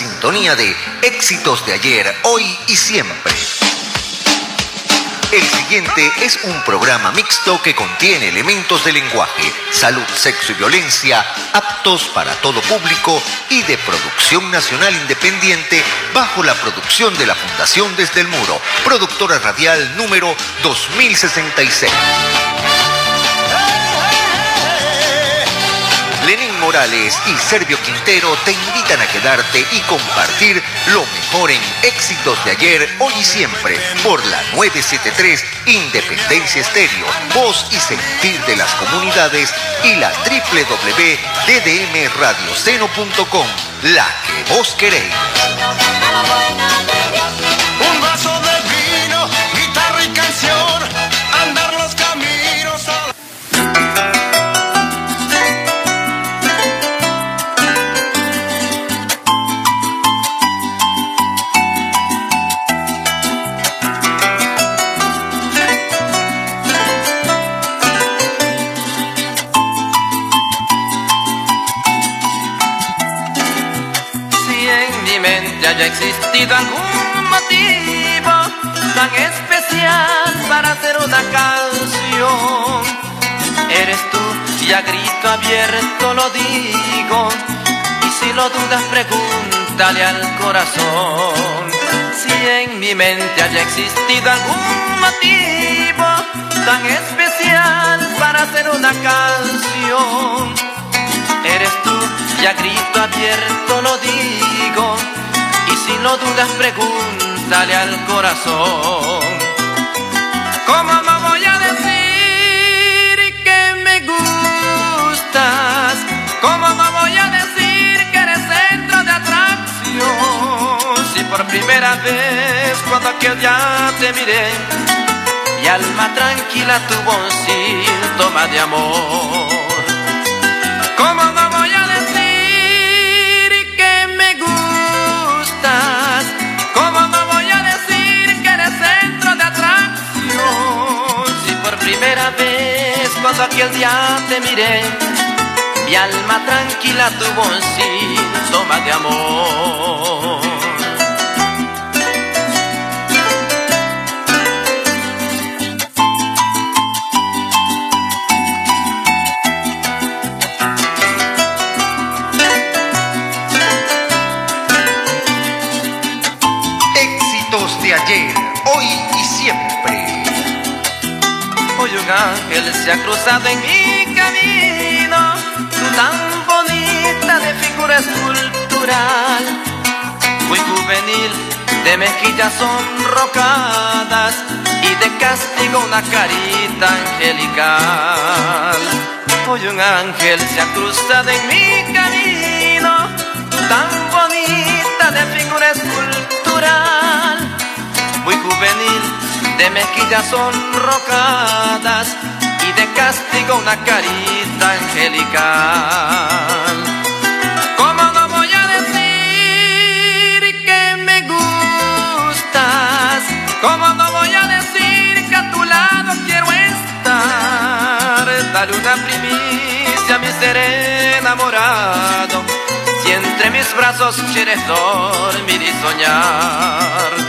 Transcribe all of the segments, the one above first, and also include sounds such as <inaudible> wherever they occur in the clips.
sintonía de éxitos de ayer, hoy y siempre. El siguiente es un programa mixto que contiene elementos de lenguaje, salud, sexo y violencia aptos para todo público y de producción nacional independiente bajo la producción de la Fundación Desde el Muro, productora radial número 2066. Morales y Servio Quintero te invitan a quedarte y compartir lo mejor en éxitos de ayer, hoy y siempre por la 973 Independencia Estéreo, voz y sentir de las comunidades y la www.ddmradioceno.com, la que vos queréis. Haya existido algún motivo tan especial para hacer una canción, eres tú y a grito abierto lo digo. Y si lo dudas, pregúntale al corazón. Si en mi mente haya existido algún motivo tan especial para hacer una canción, eres tú y a grito abierto lo digo. Si lo dudas, pregúntale al corazón. ¿Cómo no voy a decir que me gustas? ¿Cómo no voy a decir que eres centro de atracción? Si por primera vez cuando aquel día te miré, mi alma tranquila tuvo un síntoma de amor. Primera vez cuando aquel día te miré, mi alma tranquila tuvo un síntoma de amor. Ángel se ha cruzado en mi camino, tú tan bonita de figura escultural, muy juvenil, de mejillas sonrocadas y de castigo una carita angelical. Hoy un ángel se ha cruzado en mi camino, tú tan bonita de figura escultural, muy juvenil, de mejillas sonrocadas una carita angelical. ¿Cómo no voy a decir que me gustas? ¿Cómo no voy a decir que a tu lado quiero estar? Dale una primicia a mi ser enamorado. Si entre mis brazos quieres dormir y soñar.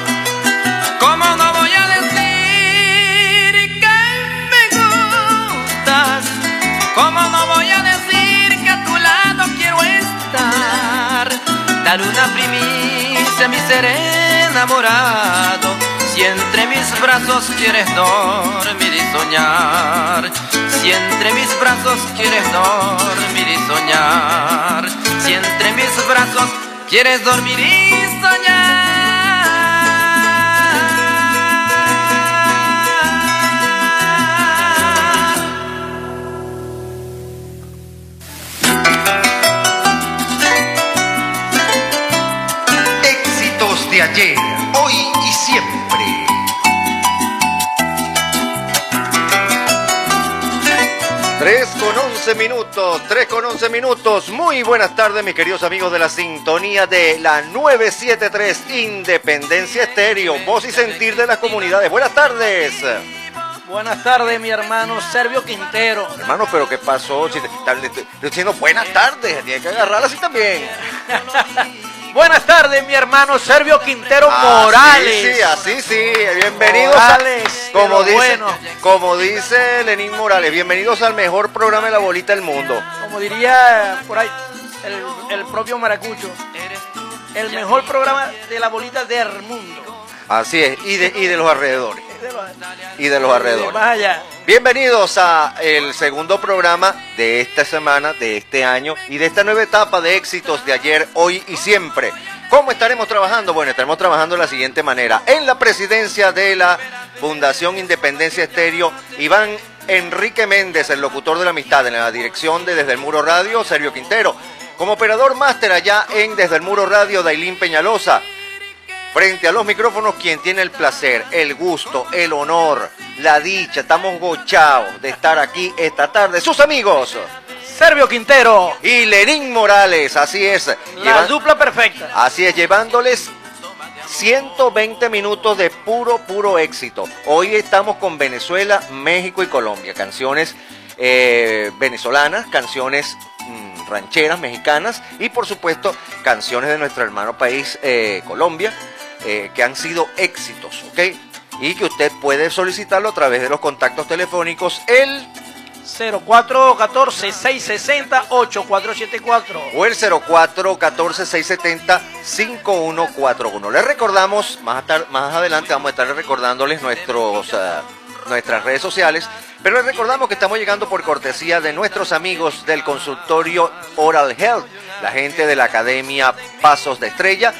Dar una primicia mi ser enamorado. Si entre mis brazos quieres dormir y soñar. Si entre mis brazos quieres dormir y soñar. Si entre mis brazos quieres dormir y soñar. Ayer, hoy y siempre. Tres con once minutos, tres con once minutos. Muy buenas tardes, mis queridos amigos de la sintonía de la 973 Independencia Estéreo, voz y sentir de las comunidades. Buenas tardes. Buenas tardes, mi hermano Servio Quintero. Hermano, pero ¿qué pasó? Si te, te- te- te estoy diciendo buenas tardes, tiene que agarrarla así también. <laughs> Buenas tardes, mi hermano Servio Quintero Así Morales. sí, así sí. Bienvenidos a- Morales, como dice, bueno. como dice Lenín Morales, bienvenidos al mejor programa de la bolita del mundo. Como diría por ahí el, el propio Maracucho, el mejor programa de la bolita del mundo. Así es, y de, y de los alrededores. De los- Y de los de alrededores. Bienvenidos a el segundo programa de esta semana, de este año y de esta nueva etapa de éxitos de ayer, hoy y siempre. ¿Cómo estaremos trabajando? Bueno, estaremos trabajando de la siguiente manera. En la presidencia de la Fundación Independencia Estéreo, Iván Enrique Méndez, el locutor de la amistad, en la dirección de Desde el Muro Radio, Sergio Quintero. Como operador máster allá en Desde el Muro Radio, Dailín Peñalosa. Frente a los micrófonos, quien tiene el placer, el gusto, el honor, la dicha, estamos gochados de estar aquí esta tarde. Sus amigos Servio Quintero, y Lenín Morales, así es. la Llevan- dupla perfecta. así es, llevándoles 120 minutos de puro, puro éxito. Hoy estamos con Venezuela, México y Colombia. Canciones eh, venezolanas, canciones rancheras mexicanas y por supuesto canciones de nuestro hermano país eh, Colombia eh, que han sido éxitos, ¿ok? Y que usted puede solicitarlo a través de los contactos telefónicos el 0414-660-8474. o el 0414-670-5141. Les recordamos, más, adelante vamos a estar recordándoles nuestros, ah, nuestras redes sociales, pero les recordamos que estamos llegando por cortesía de nuestros amigos del consultorio Oral Health, la gente de la Academia Pasos de Estrella,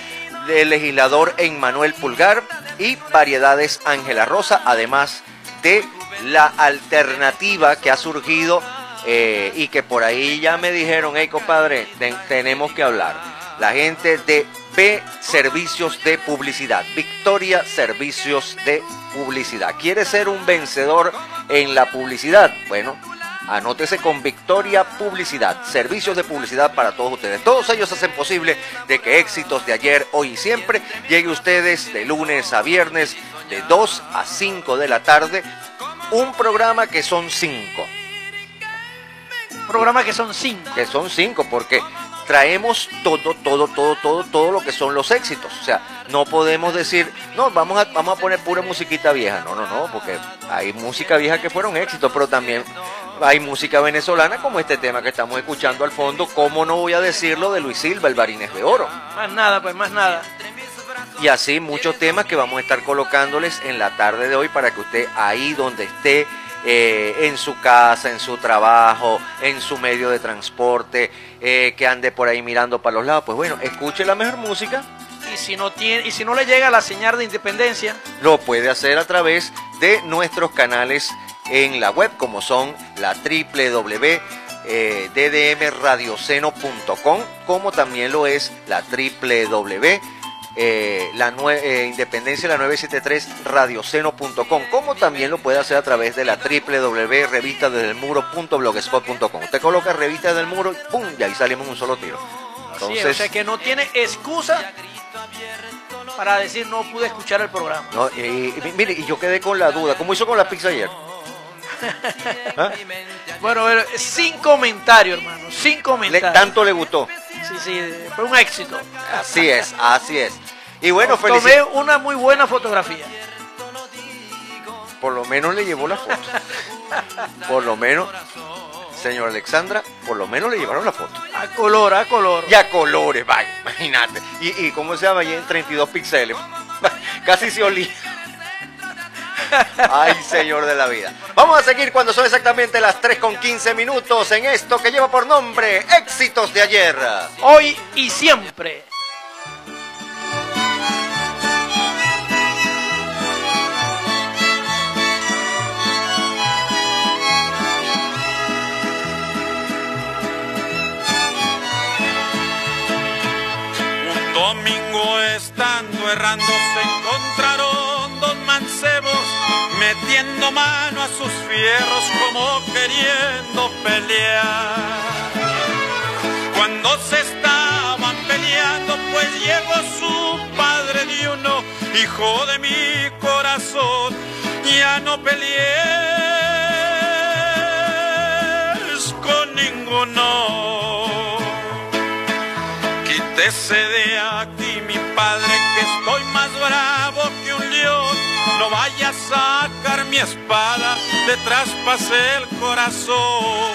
del legislador Emmanuel Pulgar y Variedades Ángela Rosa, además de la alternativa que ha surgido eh, y que por ahí ya me dijeron, hey compadre, ten- tenemos que hablar. La gente de B Servicios de Publicidad, Victoria Servicios de Publicidad. ¿Quiere ser un vencedor en la publicidad? Bueno, anótese con Victoria Publicidad, servicios de publicidad para todos ustedes. Todos ellos hacen posible de que éxitos de ayer, hoy y siempre llegue a ustedes de lunes a viernes, de 2 a 5 de la tarde. Un programa que son 5 Programa que son cinco. que son cinco, porque traemos todo, todo, todo, todo, todo lo que son los éxitos. O sea, no podemos decir, no, vamos a, vamos a poner pura musiquita vieja. No, no, no, porque hay música vieja que fueron éxitos, pero también hay música venezolana como este tema que estamos escuchando al fondo. ¿Cómo no voy a decirlo de Luis Silva, el Barines de Oro? Más nada, pues más nada. Y así muchos temas que vamos a estar colocándoles en la tarde de hoy para que usted ahí donde esté, eh, en su casa, en su trabajo, en su medio de transporte, eh, que ande por ahí mirando para los lados, pues bueno, escuche la mejor música, Y si no tiene, y si no le llega la señal de independencia, lo puede hacer a través de nuestros canales en la web, como son la www. eh, como también lo es la www eh, la eh, Independencia la 973 radioceno.com como también lo puede hacer a través de la www.revistadesdelmuro.blogspot.com usted coloca revista del muro y pum y ahí salimos un solo tiro así es, o sea que no tiene excusa para decir no pude escuchar el programa. no, y, y- mire y yo quedé con la duda ¿cómo hizo con la pizza ayer? ¿Ah? <laughs> Bueno, pero sin comentario, hermano, sin Le- comentario. tanto le gustó Sí, sí, fue un éxito. así es así es y bueno Tomé una muy buena fotografía. por lo menos le llevó la foto por lo menos señor Alexandra por lo menos le llevaron la foto A color, a color. y a colores, vaya, imagínate. Y, y cómo se llama allí en 32 píxeles. <laughs> Casi se olía. Ay, señor de la vida. Vamos a seguir cuando son exactamente las 3 con 15 minutos en esto que lleva por nombre Éxitos de ayer. Hoy y siempre. Un domingo estando errando se mancebos metiendo mano a sus fierros como queriendo pelear. Cuando se estaban peleando pues llegó su padre de uno, hijo de mi corazón, ya no pelees con ninguno quite que se dé aquí mi padre vaya a sacar mi espada, te traspase el corazón.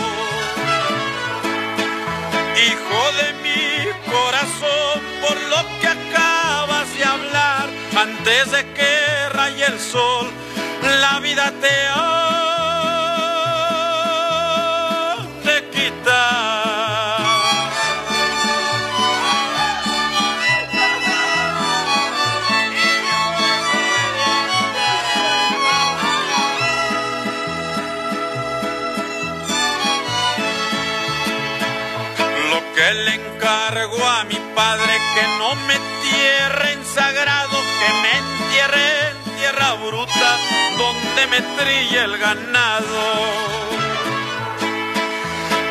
Hijo de mi corazón, por lo que acabas de hablar, antes de que raye el sol, la vida te ha me trille el ganado.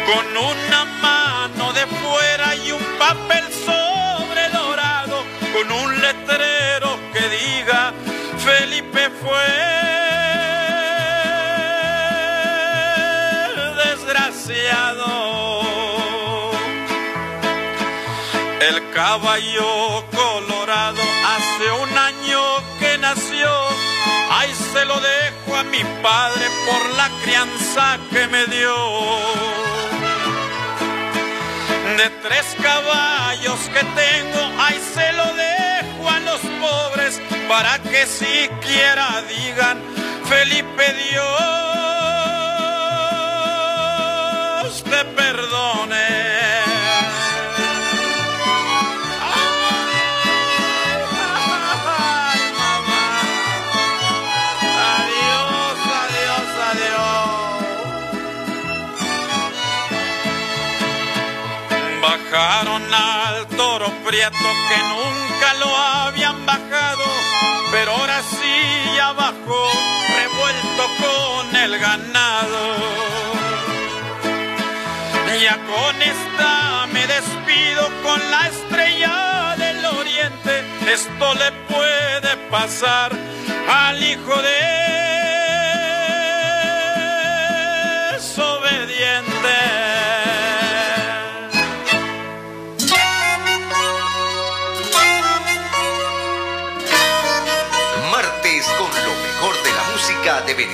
Con una mano de fuera y un papel sobre dorado, con un letrero que diga Felipe fue desgraciado. El caballo mi padre por la crianza que me dio. De tres caballos que tengo, ay, se lo dejo a los pobres para que siquiera digan, Felipe Dios te perdone. Toro prieto que nunca lo habían bajado, pero ahora sí ya bajó, revuelto con el ganado. Ya con esta me despido con la estrella del oriente, esto le puede pasar al hijo de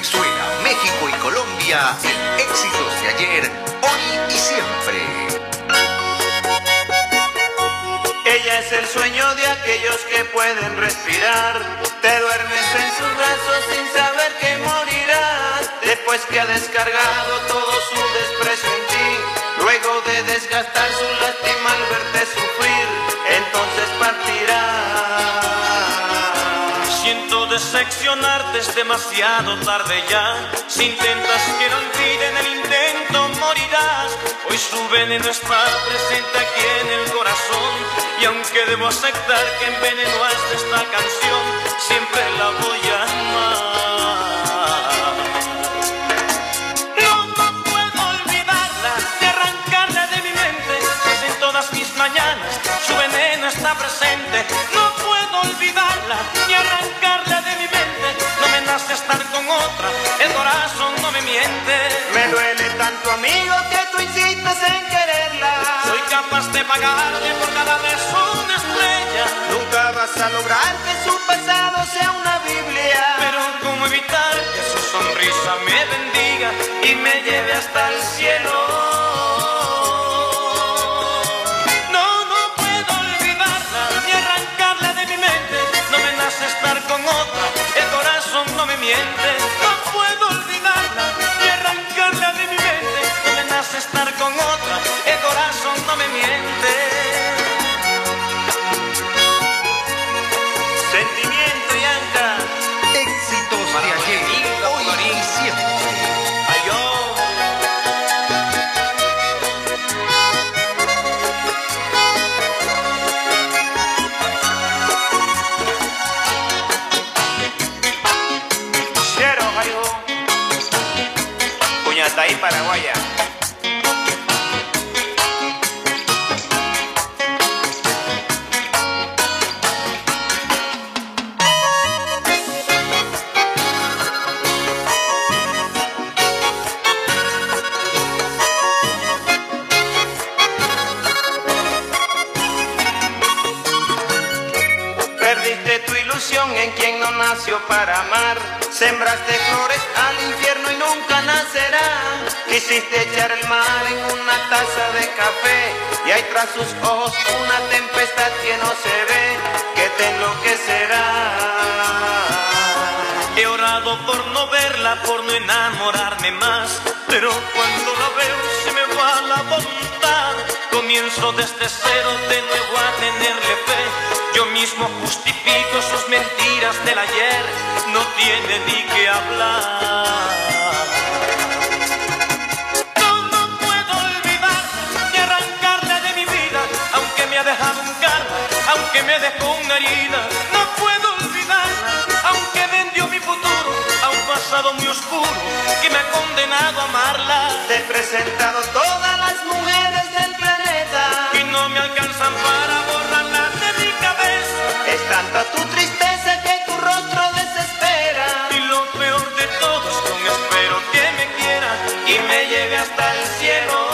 Venezuela, México y Colombia éxitos de ayer, hoy y siempre. Ella es el sueño de aquellos que pueden respirar. Te duermes en sus brazos sin saber que morirás. Después que ha descargado todo su desprecio en ti. Luego de desgastar su lástima al verte sufrir, entonces partirá seccionarte es demasiado tarde ya. Si intentas que no olviden el intento, morirás. Hoy su veneno está presente aquí en el corazón. Y aunque debo aceptar que envenenó esta canción, siempre la voy a amar. No, no puedo olvidarla, de arrancarla de mi mente. Pues en todas mis mañanas su veneno está presente. No puedo olvidarla, ni arrancarla estar con otra, el corazón no me miente. Me duele tanto, amigo, que tú insistes en quererla. Soy capaz de pagarle por cada vez una estrella. Nunca vas a lograr que su pasado sea una Biblia. Pero cómo evitar que su sonrisa me bendiga y me lleve hasta el cielo. estar con otra, no me miente, no puedo olvidarla y arrancarla de mi mente, me nace estar con otra, el corazón no me miente. Taza de café y hay tras sus ojos una tempestad que no se ve, que te enloquecerá. He orado por no verla, por no enamorarme más, pero cuando la veo se me va la voluntad. Comienzo desde cero de nuevo a tenerle fe. Yo mismo justifico sus mentiras del ayer, no tiene ni que hablar. Aunque me dejó una herida. No puedo olvidar, aunque vendió mi futuro a un pasado muy oscuro que me ha condenado a amarla. Te he presentado todas las mujeres del planeta y no me alcanzan para borrarla de mi cabeza. Es tanta tu tristeza que tu rostro desespera. Y lo peor de todo es que aún espero que me quiera y me lleve hasta el cielo.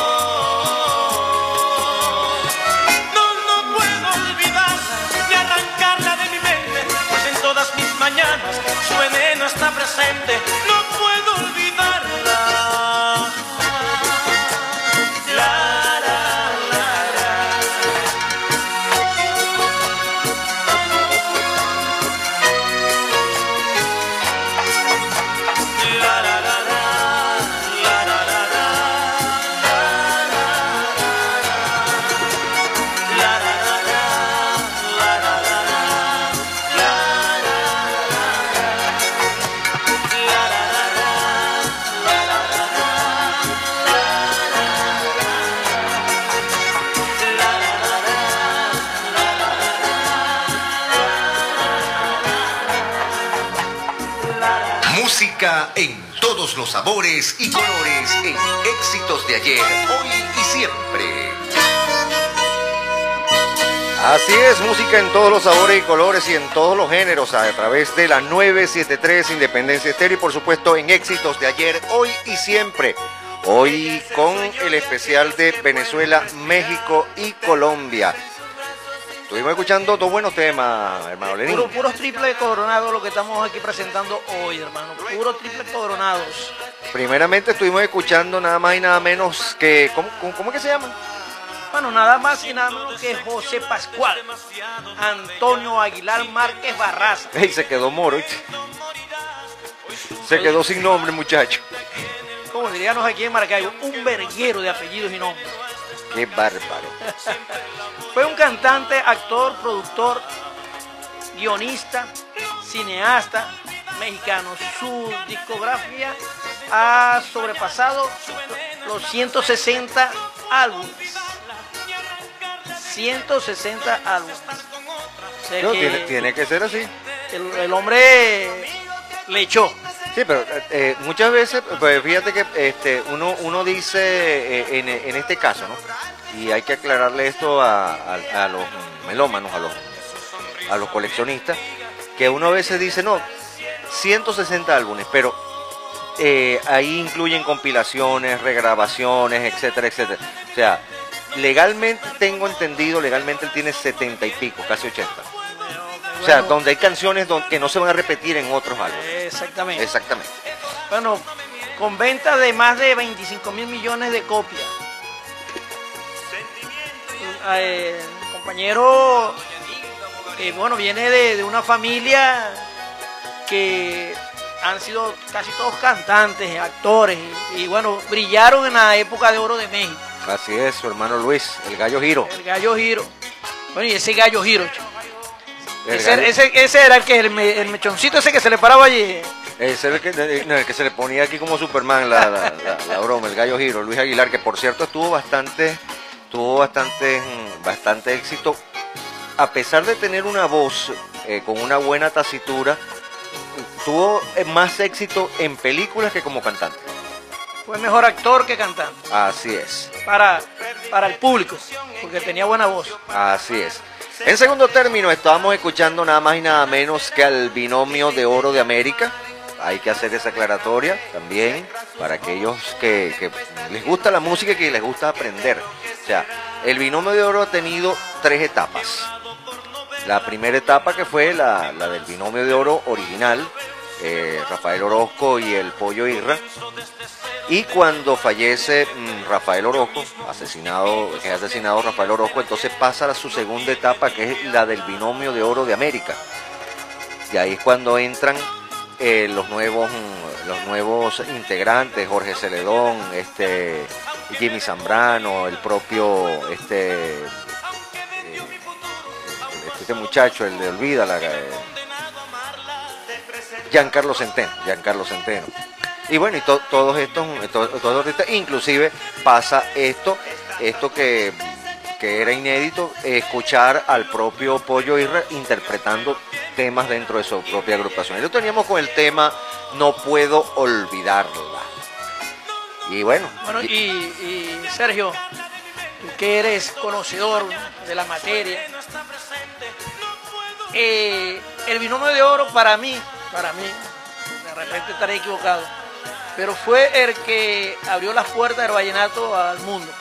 Mañanas su veneno está presente. Música en todos los sabores y colores en éxitos de ayer, hoy y siempre. Así es, música en todos los sabores y colores y en todos los géneros a través de la 973 Independencia Estéreo y por supuesto en éxitos de ayer, hoy y siempre. Hoy con el especial de Venezuela, México y Colombia. Estuvimos escuchando dos buenos temas, hermano Lenín. Puro, puros triple coronados lo que estamos aquí presentando hoy, hermano. Puros triple coronados. Primeramente estuvimos escuchando nada más y nada menos que... ¿Cómo, cómo, cómo es que se llama? Bueno, nada más y nada menos que José Pascual, Antonio Aguilar Márquez Barraza. Ey, se quedó moro. Se quedó sin nombre, muchacho. Como diríamos aquí en Maracaibo, un verguero de apellidos y nombres. Qué bárbaro. Fue un cantante, actor, productor, guionista, cineasta mexicano. Su discografía ha sobrepasado los 160 álbumes. 160 álbumes. O sea No, que tiene, tiene que ser así. el, el hombre le echó. Sí, pero eh, muchas veces, pues fíjate que este, uno, uno dice eh, en, en este caso, ¿no? Y hay que aclararle esto a, a- los melómanos, a los, a los coleccionistas, que uno a veces dice, no, 160 álbumes, pero eh, ahí incluyen compilaciones, regrabaciones, etcétera, etcétera. O sea, legalmente tengo entendido, legalmente él tiene 70 y pico, casi 80. O sea, donde hay canciones don- que no se van a repetir en otros álbumes. Exactamente. Exactamente. Bueno, con venta de más de 25 mil millones de copias. Eh, el compañero, eh, bueno, viene de, de una familia que han sido casi todos cantantes, actores, y, y, bueno, brillaron en la época de oro de México. Así es, su hermano Luis, el gallo giro. El gallo giro. Bueno, y ese gallo giro, chico. Ese, ese- ese era el que el, me- el mechoncito ese que se le paraba allí. ese era el que, no, el que se le ponía aquí como Superman la, la- la- la broma, el gallo giro, Luis Aguilar, que por cierto estuvo bastante, tuvo bastante, mm, bastante éxito, a pesar de tener una voz eh, con una buena tasitura, tuvo eh, más éxito en películas que como cantante. Fue mejor actor que cantante. Así es. Para, para el público, porque tenía buena voz. Así es. En segundo término, estábamos escuchando nada más y nada menos que al binomio de oro de América. Hay que hacer esa aclaratoria también para aquellos que, que les gusta la música y que les gusta aprender. O sea, el binomio de oro ha tenido tres etapas. La primera etapa que fue la, la del binomio de oro original, eh, Rafael Orozco y el Pollo Irra. Y cuando fallece mm, Rafael Orozco, asesinado, que es asesinado Rafael Orozco, entonces pasa a su segunda etapa, que es la del binomio de oro de América. Y ahí es cuando entran eh, los nuevos mm, los nuevos integrantes, Jorge Celedón, este Jimmy Zambrano, el propio este eh, este muchacho, el de Olvida, la, eh, Giancarlo Centeno, Giancarlo Centeno. Y bueno, y to- todos estos, to- todos estos- inclusive pasa esto, esto que, que era inédito, escuchar al propio Pollo Irra interpretando temas dentro de su propia agrupación. Y lo teníamos con el tema No puedo olvidarla. Y bueno, Bueno, y, y Sergio, tú que eres conocedor de la materia, eh, el binomio de oro para mí, para mí, de repente estaré equivocado, pero fue el que abrió las puertas del vallenato al mundo.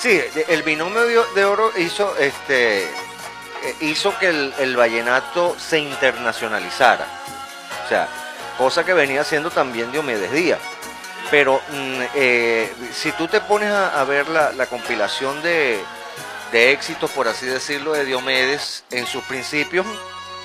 Sí, el binomio de, oro hizo, este, eh, hizo que el, el vallenato se internacionalizara. O sea, cosa que venía haciendo también Diomedes Díaz. Pero mm, eh, si tú te pones a, a ver la, la compilación de, de éxitos, por así decirlo, de Diomedes, en sus principios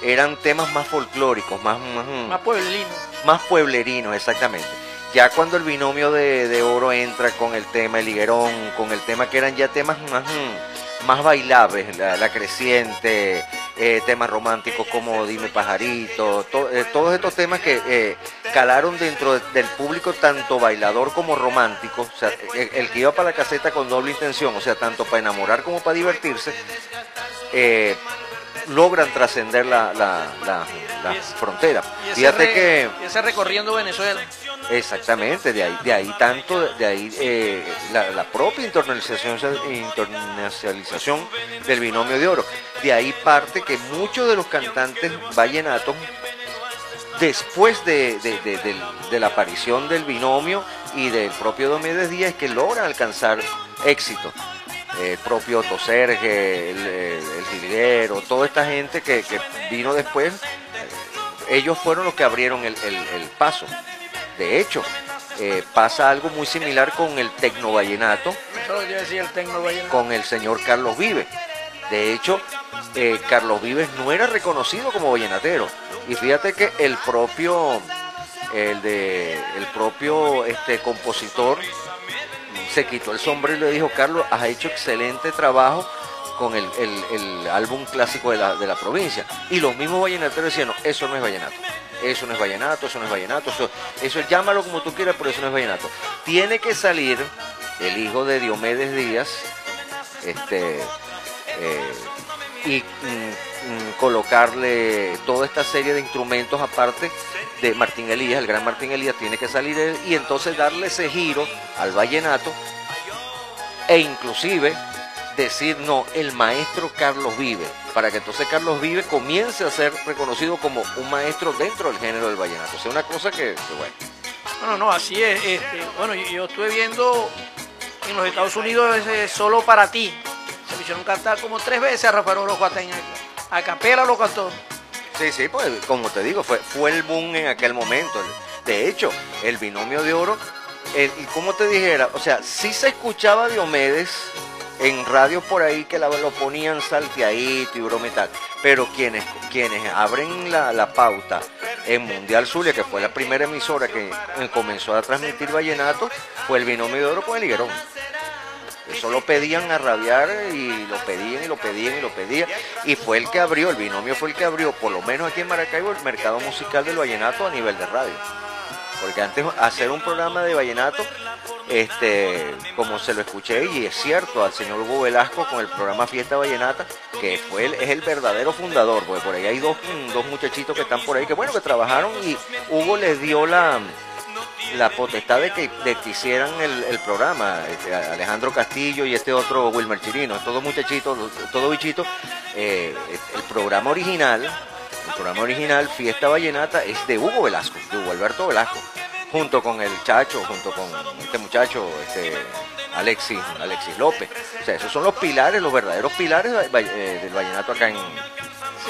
eran temas más folclóricos, más, más, Más pueblino. Más pueblerinos, exactamente. Ya cuando el binomio de, de oro entra con el tema El Higuerón, con el tema que eran ya temas más, mm, más bailables, la, la creciente, eh, temas románticos como Dime Pajarito, to- eh, todos estos temas que eh, calaron dentro de- del público tanto bailador como romántico, o sea, el, el que iba para la caseta con doble intención, o sea, tanto para enamorar como para divertirse, logran trascender la, la, la- la Y es- frontera. Y Fíjate que... y ese recorriendo Venezuela. Exactamente, de ahí, de ahí tanto, de ahí eh, la, la propia internacionalización, internacionalización del binomio de oro. De ahí parte que muchos de los cantantes vallenatos, después de, de- de la aparición del binomio y del propio Diomedes Díaz, que logran alcanzar éxito. El propio Otto Serge, el, el, Jilguero, toda esta gente que, que vino después, eh, ellos fueron los que abrieron el- el- el paso. De hecho, eh, pasa algo muy similar con el tecnovallenato, el tecno vallenato. con el señor Carlos Vives. De hecho, eh, Carlos Vives no era reconocido como vallenatero. Y fíjate que el propio, el de, el propio este, compositor se quitó el sombrero y le dijo, Carlos, has hecho excelente trabajo con el, el- álbum clásico de la, de la provincia. Y los mismos vallenateros decían, no, eso no es vallenato. Eso no es vallenato, eso no es vallenato, eso, eso llámalo como tú quieras, pero eso no es vallenato. Tiene que salir el hijo de Diomedes Díaz, este, eh, y mm, colocarle toda esta serie de instrumentos aparte de Martín Elías, el gran Martín Elías tiene que salir él y entonces darle ese giro al vallenato e inclusive decir no, el maestro Carlos Vive, para que entonces Carlos Vive comience a ser reconocido como un maestro dentro del género del vallenato. O sea, una cosa que, que bueno. No, no, así es. Este, bueno, yo, yo estuve viendo en los Estados Unidos ese solo para ti. Se me hicieron cantar como tres veces a Rafael Orozco Ateña. A capela lo cantó. Sí, sí, pues como te digo, fue, fue el boom en aquel momento. De hecho, el binomio de oro, y como te dijera, o sea, sí se escuchaba Diomedes en radios por ahí que la- lo ponían salteadito y broma tal, pero quienes, quienes abren la, la pauta en Mundial Zulia, que fue la primera emisora que comenzó a transmitir vallenato, fue el binomio de oro con el higuerón. Eso lo pedían a rabiar y lo pedían y lo pedían y lo pedían. Y fue el que abrió, el binomio fue el que abrió, por lo menos aquí en Maracaibo, el mercado musical del vallenato a nivel de radio. Porque antes hacer un programa de vallenato, este, como se lo escuché, y es cierto, al señor Hugo Velasco con el programa Fiesta Vallenata, que fue el- es el verdadero fundador, porque por ahí hay dos, dos muchachitos que están por ahí, que bueno, que trabajaron y Hugo les dio la, la potestad de que, de que hicieran el, el programa, este, Alejandro Castillo y este otro Wilmer Chirino, estos dos muchachitos, todos bichitos, eh, el programa original, el programa original Fiesta Vallenata es de Hugo Velasco, de Hugo Alberto Velasco, junto con el Chacho, junto con este muchacho, este Alexis, Alexis López. O sea, esos son los pilares, los verdaderos pilares eh, del vallenato acá en,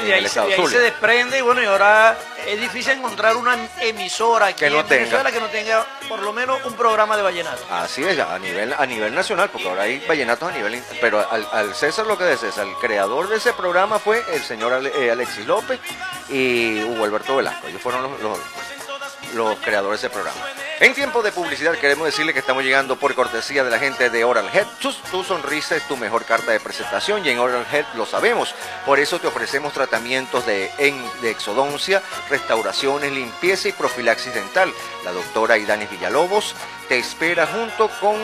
De ahí, se, de ahí se desprende y bueno, y ahora es difícil encontrar una emisora aquí Que no en Venezuela que no tenga por lo menos un programa de vallenato. Así es, a nivel, a nivel nacional, porque ahora hay vallenatos a nivel... Pero al, al César lo que de César, el creador de ese programa fue el señor Ale- eh, Alexis López y Hugo Alberto Velasco. Ellos fueron los, los, los creadores de ese programa. En tiempo de publicidad queremos decirle que estamos llegando por cortesía de la gente de Oral Health. Tu, sonrisa es tu mejor carta de presentación y en Oral Health lo sabemos. Por eso te ofrecemos tratamientos de, exodoncia, restauraciones, limpieza y profilaxis dental. La doctora Idanis Villalobos te espera junto con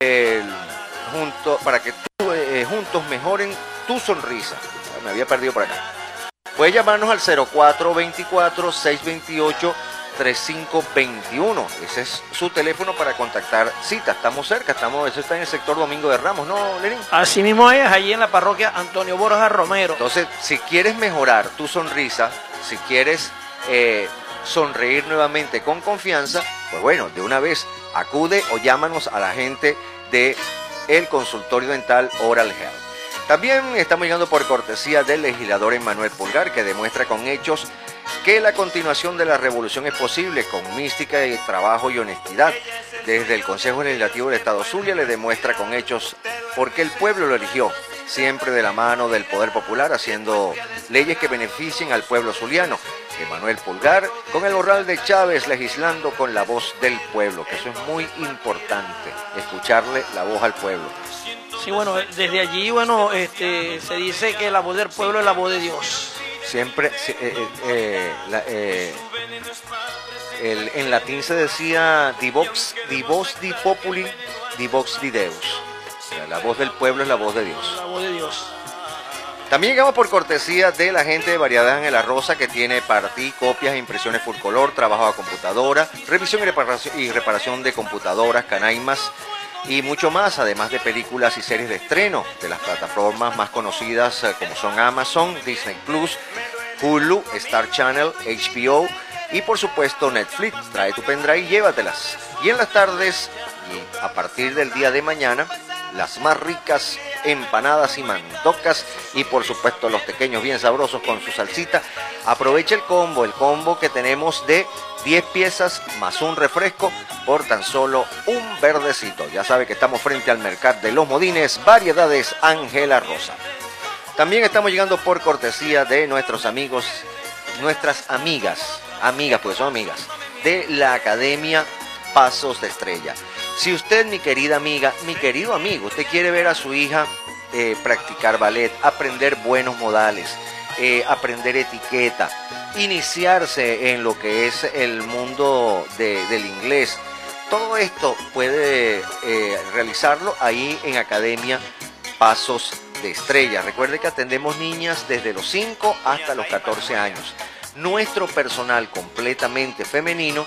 el- junto para que tú, eh, juntos mejoren tu sonrisa. Me había perdido por acá. Puedes llamarnos al 0424-628-3521. Ese es su teléfono para contactar cita. Estamos cerca, estamos, eso está en el sector Domingo de Ramos, ¿no, Lenín? Así mismo es, allí en la parroquia Antonio Borja Romero. Entonces, si quieres mejorar tu sonrisa, si quieres eh, sonreír nuevamente con confianza, pues bueno, de una vez acude o llámanos a la gente de el consultorio dental Oral Health. También estamos llegando por cortesía del legislador Emmanuel Pulgar, que demuestra con hechos que la continuación de la revolución es posible con mística y trabajo y honestidad. Desde el Consejo Legislativo del Estado Zulia le demuestra con hechos porque el pueblo lo eligió, siempre de la mano del poder popular, haciendo leyes que beneficien al pueblo zuliano. Emanuel Pulgar, con el moral de Chávez, legislando con la voz del pueblo, que eso es muy importante, escucharle la voz al pueblo. Sí, bueno, desde allí, bueno, este, se dice que la voz del pueblo es la voz de Dios. Siempre, si- eh, eh, eh, la- eh, el- en latín se decía divox, divos di populi, divox di Deus. O sea, la voz del pueblo es la voz de Dios. La voz de Dios. También llegamos por cortesía de la gente de Variedad Ángela Rosa que tiene para ti copias e impresiones full color, trabajo a computadora, revisión y reparación, y reparación de computadoras, canaimas y mucho más, además de películas y series de estreno de las plataformas más conocidas eh, como son Amazon, Disney Plus, Hulu, Star Channel, HBO y por supuesto Netflix. Trae tu pendrive y llévatelas. Y en las tardes y a partir del día de mañana, las más ricas empanadas y mandocas y por supuesto los pequeños bien sabrosos con su salsita. Aprovecha el combo, el combo que tenemos de 10 piezas más un refresco por tan solo un verdecito. Ya sabe que estamos frente al mercado de los modines, variedades Ángela Rosa. También estamos llegando por cortesía de nuestros amigos, nuestras amigas, amigas, pues son amigas, de la Academia Pasos de Estrella. Si usted, mi querida amiga, mi querido amigo, usted quiere ver a su hija eh, practicar ballet, aprender buenos modales, eh, aprender etiqueta, iniciarse en lo que es el mundo de- del inglés, todo esto puede eh, realizarlo ahí en Academia Pasos de Estrella. Recuerde que atendemos niñas desde los 5 hasta los 14 años. Nuestro personal completamente femenino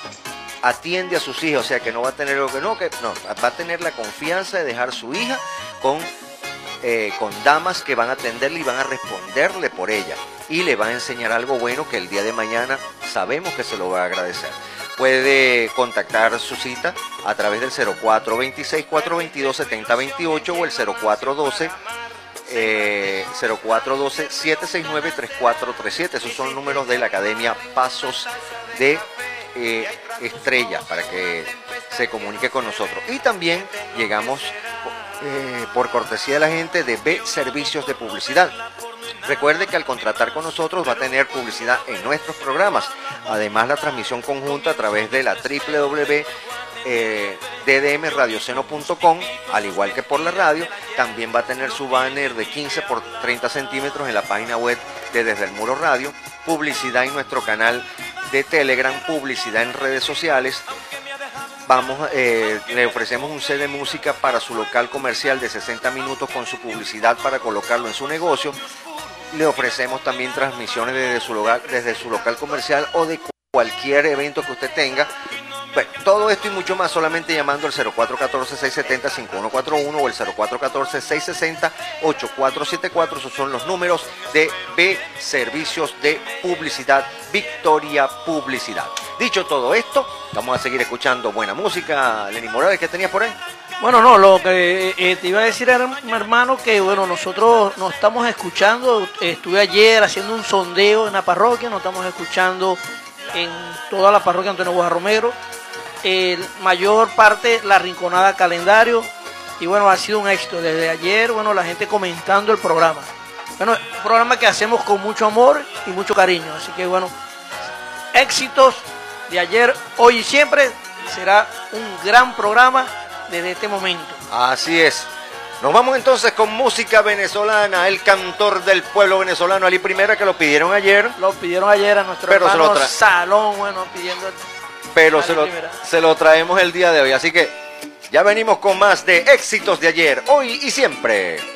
atiende a sus hijas, o sea que no va a tener lo que no, que no, va a tener la confianza de dejar su hija con, eh, con damas que van a atenderle y van a responderle por ella. Y le van a enseñar algo bueno que el día de mañana sabemos que se lo va a agradecer. Puede contactar su cita a través del 0426-422-7028 o el 0412 eh, 0412-769-3437. Esos son números de la Academia Pasos de eh, Estrella para que se comunique con nosotros. Y también llegamos eh, por cortesía de la gente de B Servicios de Publicidad. Recuerde que al contratar con nosotros va a tener publicidad en nuestros programas. Además, la transmisión conjunta a través de la www eh, al igual que por la radio, también va a tener su banner de 15 por 30 centímetros en la página web de Desde el Muro Radio, publicidad en nuestro canal de Telegram, publicidad en redes sociales. Vamos, eh, le ofrecemos un set de música para su local comercial de 60 minutos con su publicidad para colocarlo en su negocio. Le ofrecemos también transmisiones desde su local, desde su local comercial o de cualquier evento que usted tenga bueno, todo esto y mucho más solamente llamando al 0414-670-5141 o el 0414-660-8474. Esos son los números de B Servicios de Publicidad, Victoria Publicidad. Dicho todo esto, vamos a seguir escuchando buena música. Lenny Morales, ¿qué tenías por ahí? Bueno, no, lo que eh, eh, te iba a decir hermano, que bueno, nosotros nos estamos escuchando, estuve ayer haciendo un sondeo en la parroquia, nos estamos escuchando en toda la parroquia Antonio Boja Romero, eh, mayor parte la rinconada calendario. Y bueno, ha sido un éxito desde ayer, bueno, la gente comentando el programa. Bueno, un programa que hacemos con mucho amor y mucho cariño. Así que bueno, éxitos de ayer, hoy y siempre. Será un gran programa desde este momento. Así es. Nos vamos entonces con música venezolana, el cantor del pueblo venezolano, Ali Primera, que lo pidieron ayer. Lo pidieron ayer a nuestro Salón, bueno, pidiendo pero se lo, traemos el día de hoy. Así que ya venimos con más de éxitos de ayer, hoy y siempre.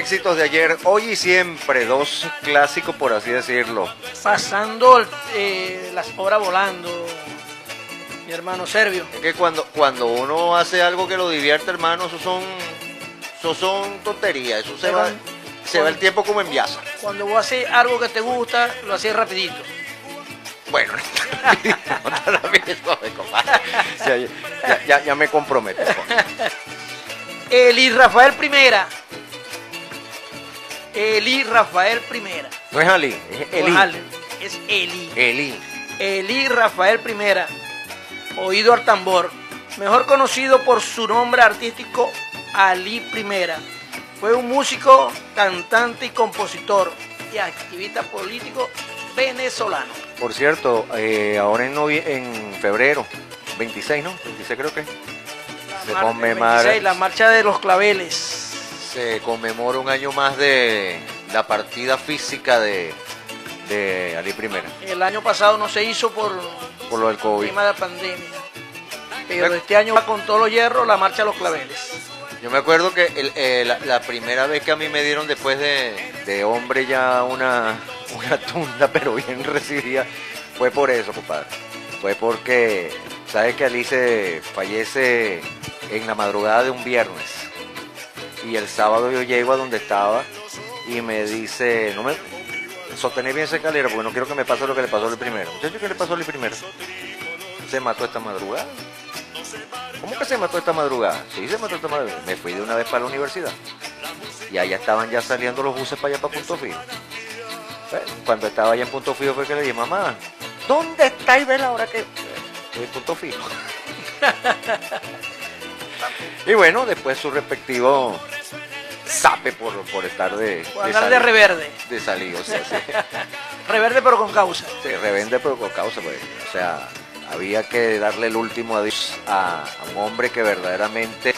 Éxitos de ayer, hoy y siempre, dos clásicos por así decirlo. Pasando eh, las horas volando, mi hermano Servio. Es que cuando, cuando uno hace algo que lo divierte, hermano, eso son, eso son tonterías, eso se va, se va el tiempo como en viaza. Cuando vos haces algo que te gusta, lo haces rapidito. Bueno, <laughs> no tan. Ya, ya, ya, ya me comprometo. <laughs> Eli Rafael Primera. Eli Rafael Primera. No es Ali, es Eli. No es Eli. Eli. Eli Rafael Primera. Oído al tambor. Mejor conocido por su nombre artístico Ali Primera. Fue un músico, cantante y compositor y activista político venezolano. Por cierto, eh, ahora en, en febrero, 26, ¿no? 26 creo que. Se Mar- conmemora, 26, la marcha de los claveles. Se conmemora un año más de la partida física de, de Ali Primera, El año pasado no se hizo por por lo del COVID. tema de la pandemia. Pero este año va con todos los hierros la marcha de los claveles. Yo me acuerdo que el- eh, la, la primera vez que a mí me dieron después de, de hombre ya una, <laughs> una tunda, pero bien recibida, fue por eso, compadre. Fue porque, ¿sabes que Alice fallece en la madrugada de un viernes? Y el sábado yo llego a donde estaba y me dice, no me sostener bien esa escalera porque no quiero que me pase lo que le pasó al primero. ¿qué le pasó al primero? Se mató esta madrugada. ¿Cómo que se mató esta madrugada? Sí, se mató esta madrugada. Me fui de una vez para la universidad. Y allá estaban ya saliendo los buses para allá, para Punto Fijo. Bueno, cuando estaba allá en Punto Fijo fue que le dije, mamá, ¿dónde está y ve la hora que... Estoy en Punto Fijo. <laughs> y bueno, después su respectivo sape por, por estar de... Por andar de reverde. De salir, o sea, sí. <laughs> Reverde pero con causa. Se revende pero por causa, pues. O sea, había que darle el último adiós a, a un hombre que verdaderamente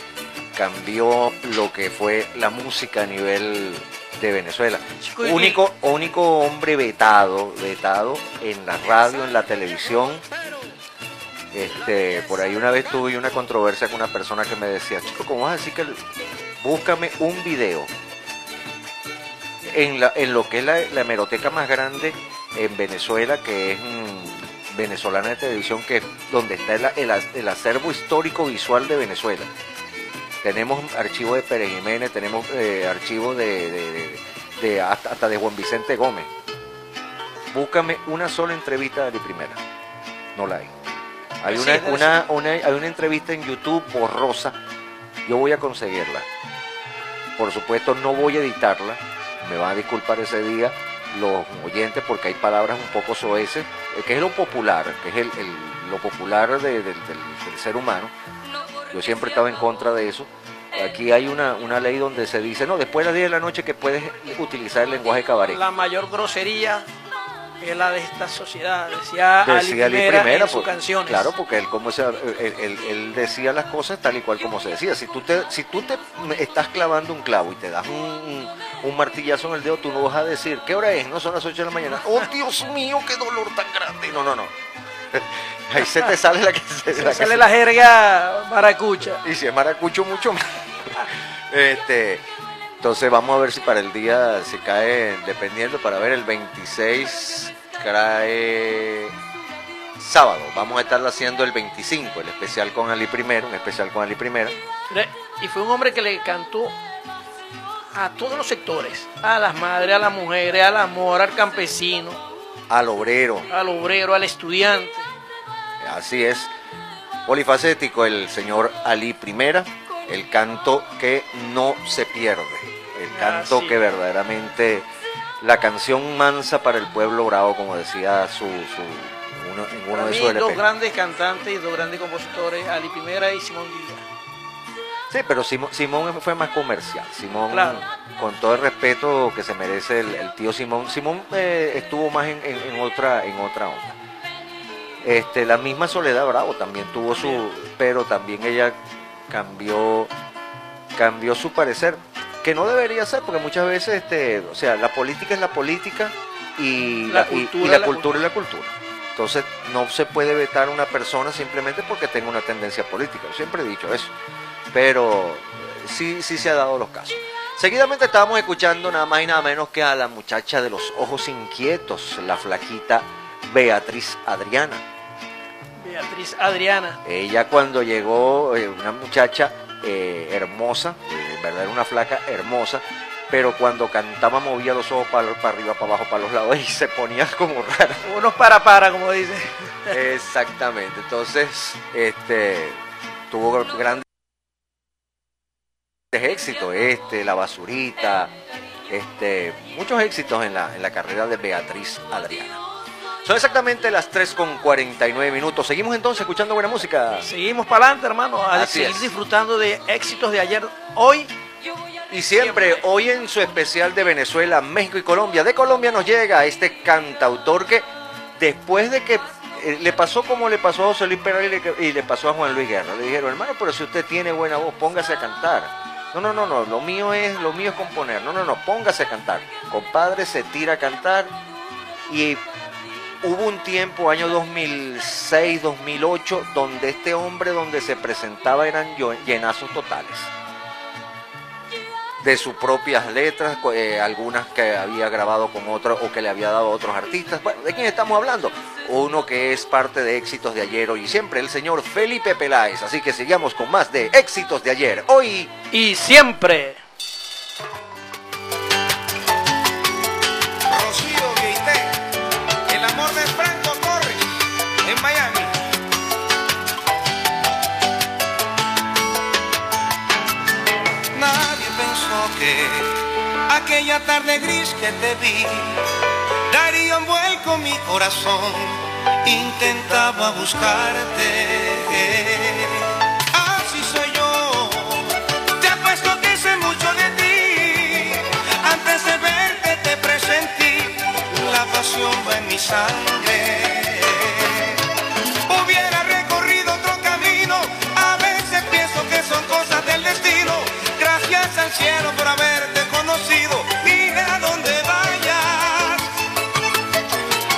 cambió lo que fue la música a nivel de Venezuela. Chico, Único, único hombre vetado, vetado en la radio, en la televisión. Este, por ahí una vez tuve una controversia con una persona que me decía, chico, ¿cómo vas a decir que búscame un video en, la- lo que es la, la hemeroteca más grande en Venezuela, que es mm, venezolana de televisión, que es donde está el, acervo histórico visual de Venezuela. Tenemos archivos de Pérez Jiménez, tenemos eh, archivos de, hasta, de Juan Vicente Gómez. Búscame una sola entrevista de Ali Primera. No la hay. Hay una, una, una- hay una entrevista en YouTube borrosa. Yo voy a conseguirla. Por supuesto, no voy a editarla. Me van a disculpar ese día los oyentes porque hay palabras un poco soeces, eh, que es lo popular, que es el, el- lo popular de- del- del- del ser humano. Yo siempre estaba en contra de eso. Aquí hay una, una ley donde se dice, no, después de las 10 de la noche que puedes utilizar el lenguaje cabaret. La mayor grosería es la de esta sociedad. Decía, Decía Ali Primera, Primera, en sus canciones. Claro, porque él, como se- él, él- él decía las cosas tal y cual como se decía. Si tú te, si tú te estás clavando un clavo y te das un, un- un martillazo en el dedo, tú no vas a decir, ¿qué hora es? No son las 8 de la mañana. ¡Oh, Dios mío, qué dolor tan grande! No, no, no. <laughs> Ahí se te sale la que se, Se la que sale la jerga maracucha. y si es maracucho, mucho más. Este, entonces vamos a ver si para el día se cae, dependiendo, para ver el 26 cae sábado. Vamos a estarlo haciendo el 25, el especial con Ali Primero, un especial con Ali Primero. Y fue un hombre que le cantó a todos los sectores, a las madres, a las mujeres, al amor, al campesino, Al obrero, al obrero, al estudiante. así es. Polifacético el señor Ali Primera, el canto que no se pierde, el canto Así que verdaderamente, la canción mansa para el pueblo bravo, como decía su, su uno, uno Para de sus dos grandes cantantes y dos grandes compositores, Ali Primera y Simón Díaz. Sí, pero Simón, Simón fue más comercial. Simón, Claro. con todo el respeto que se merece el, el tío Simón, Simón eh, estuvo más en, en- en otra en otra onda. Este, la misma Soledad Bravo también tuvo su, pero también ella cambió cambió su parecer, que no debería ser, porque muchas veces, este, o sea, la política es la política y La la, y- y cultura la es la cultura es la cultura. Entonces, no se puede vetar a una persona simplemente porque tenga una tendencia política. Yo siempre he dicho eso. Pero eh, sí, sí se ha dado los casos. Seguidamente estábamos escuchando nada más y nada menos que a la muchacha de los ojos inquietos, la flaquita Beatriz Adriana. Beatriz Adriana. Ella cuando llegó, eh, una muchacha eh, hermosa, eh, en verdad era una flaca hermosa, pero cuando cantaba movía los ojos para, arriba, para abajo, para los lados y se ponía <laughs> como rara. Unos para para, como dice. Exactamente. Entonces, este tuvo grandes éxitos, este, La Basurita, este, muchos éxitos en la, en la carrera de Beatriz Adriana. Son exactamente las 3 con 49 minutos. Seguimos entonces escuchando buena música. Seguimos para adelante, hermano, a Así seguir es. disfrutando de éxitos de ayer, hoy. Y siempre, hoy en su especial de Venezuela, México y Colombia, de Colombia nos llega este cantautor que después de que eh, le pasó como le pasó a José Luis Perales y le, y le pasó a Juan Luis Guerra, le dijeron, hermano, pero si usted tiene buena voz, póngase a cantar. No, no, no, no, lo mío es, lo mío es componer. No, no, no, póngase a cantar. Compadre se tira a cantar y hubo un tiempo, año 2006, 2008, donde este hombre donde se presentaba eran llenazos totales de sus propias letras, eh, algunas que había grabado con otros o que le había dado a otros artistas. Bueno, ¿de quién estamos hablando? Uno que es parte de éxitos de ayer, hoy y siempre, el señor Felipe Peláez. Así que sigamos con más de éxitos de ayer, hoy Y siempre. Aquella tarde gris que te vi daría un vuelco mi corazón. Intentaba buscarte. Así soy yo. Te apuesto que sé mucho de ti. Antes de verte te presentí. La pasión va en mi sangre. Hubiera recorrido otro camino. A veces pienso que son cosas del destino. Al cielo por haberte conocido. Y a donde vayas.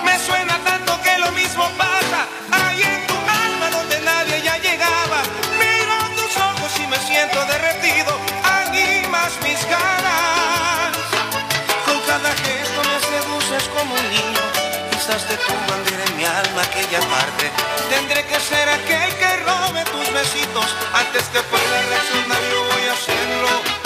Me suena tanto que lo mismo pasa Ahí en tu alma donde nadie ya llegaba Miro tus ojos y me siento derretido Animas mis ganas Con cada gesto me seduces como un niño Quizás de tu bandera en mi alma aquella parte Tendré que ser aquel que robe tus besitos Antes que pueda reaccionar yo voy a hacerlo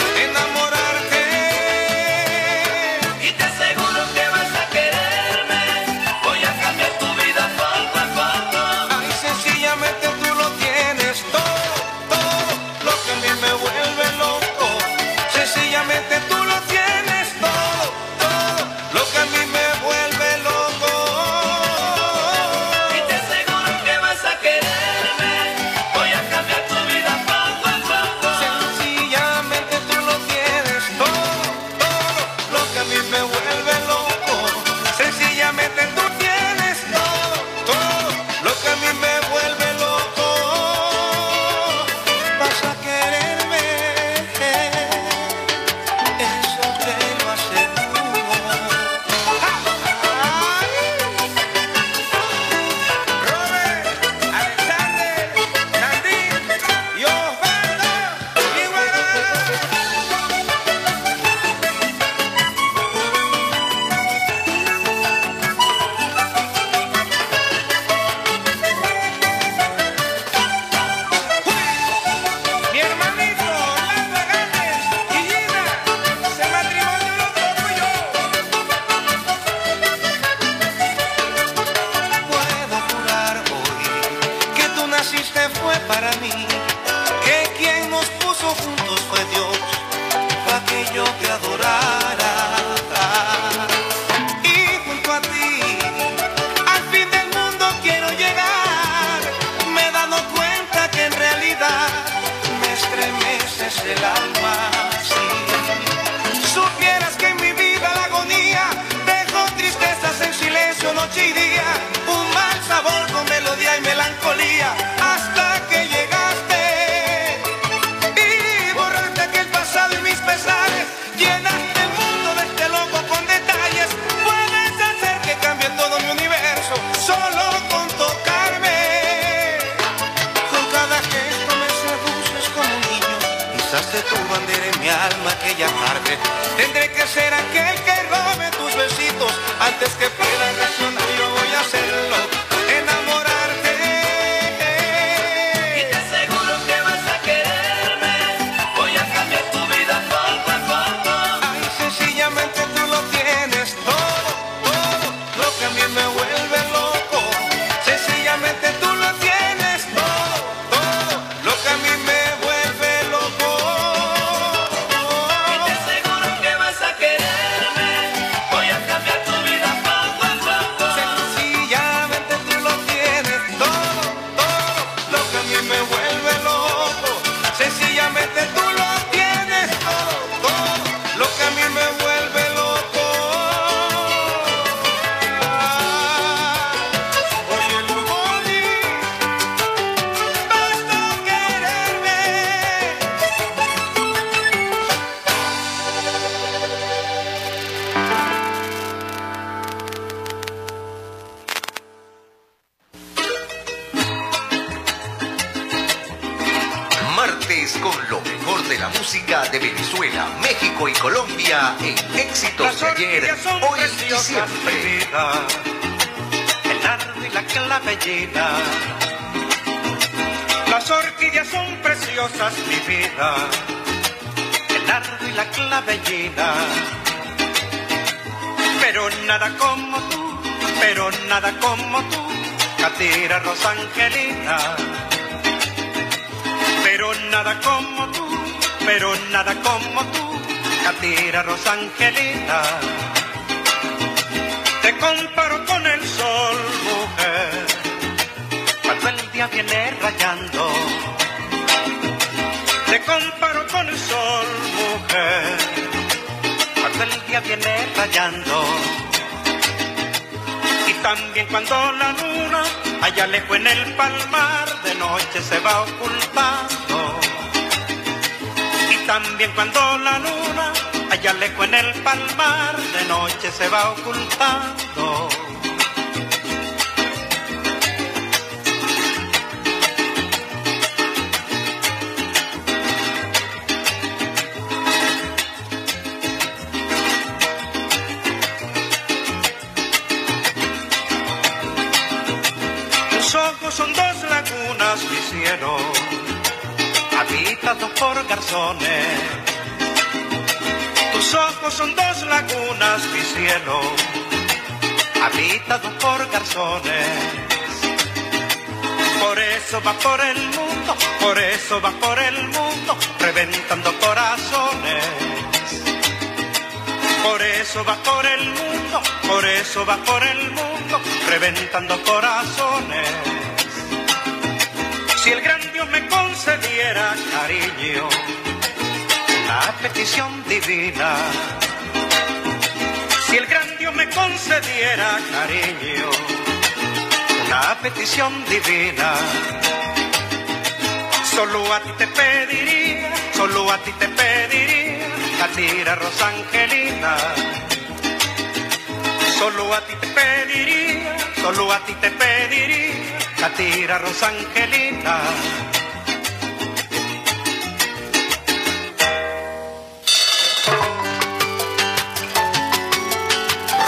solo a ti te pediría, Catira Rosangelina.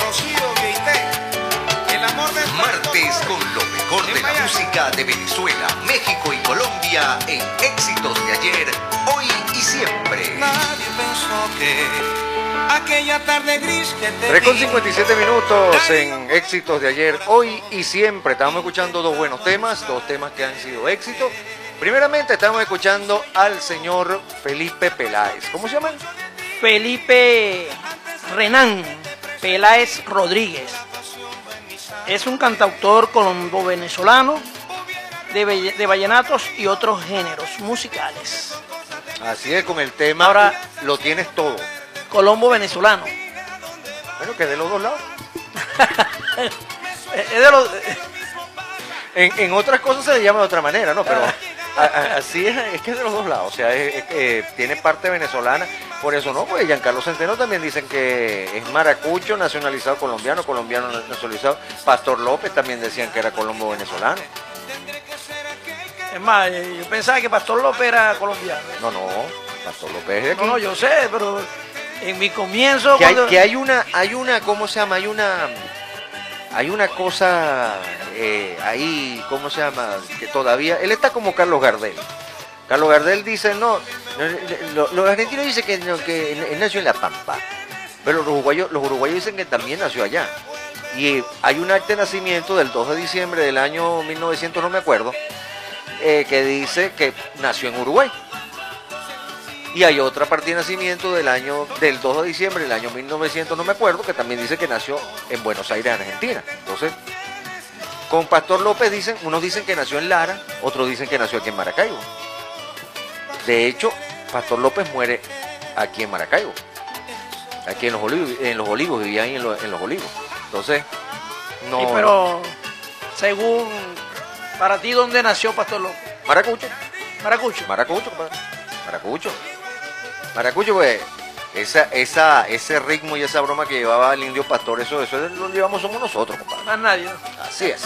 Rocío Vieité, el amor de Martes con lo mejor de la música de Venezuela, México y Colombia en éxitos de ayer, hoy y siempre. Nadie pensó que aquella tarde gris que te 3 con di, 57 minutos en éxitos de ayer, hoy y siempre. Estamos escuchando dos buenos temas, dos temas que han sido éxitos. Primeramente estamos escuchando al señor Felipe Peláez. ¿Cómo se llama? Felipe Renán Peláez Rodríguez. Es un cantautor colombo-venezolano de, de vallenatos y otros géneros musicales. Así es, con el tema Ahora- lo tienes todo. Colombo-venezolano. Bueno, que de los dos lados. <laughs> Es de los- En, en otras cosas se le llama de otra manera, ¿no? Pero a- a- así es, es que es de los dos lados. O sea, es- es que tiene parte venezolana. Por eso no, pues Giancarlo Centeno también dicen que es maracucho nacionalizado colombiano, colombiano nacionalizado. Pastor López también decían que era colombo venezolano. es más, eh, yo pensaba que Pastor López era colombiano. No, no. Pastor López es de aquí. No, no, yo sé, pero en mi comienzo. que, hay, cuando- que hay una, hay una, ¿cómo se llama? Hay una, hay una cosa eh, ahí, ¿cómo se llama? Que todavía, él está como Carlos Gardel. Carlos Gardel dice, no, no, lo- los argentinos dicen que, no, que él nació en La Pampa, pero los uruguayos, los uruguayos dicen que también nació allá. Y hay un acta de nacimiento del 2 de diciembre del año 1900, no me acuerdo, eh, que dice que nació en Uruguay. Y hay otra partida de nacimiento del año del 2 de diciembre del año 1900, no me acuerdo, que también dice que nació en Buenos Aires, Argentina. Entonces, con Pastor López dicen, unos dicen que nació en Lara, otros dicen que nació aquí en Maracaibo. De hecho, Pastor López muere aquí en Maracaibo. Aquí en los olivos, en los olivos vivía ahí en, los- en los olivos. Entonces, no. Sí, pero según para ti, ¿dónde nació Pastor López? Maracucho. Maracucho. Maracucho. Maracucho. Maracucho, pues, esa, esa, ese ritmo y esa broma que llevaba el indio pastor, eso, eso lo llevamos somos nosotros, compadre. Más nadie. Así es.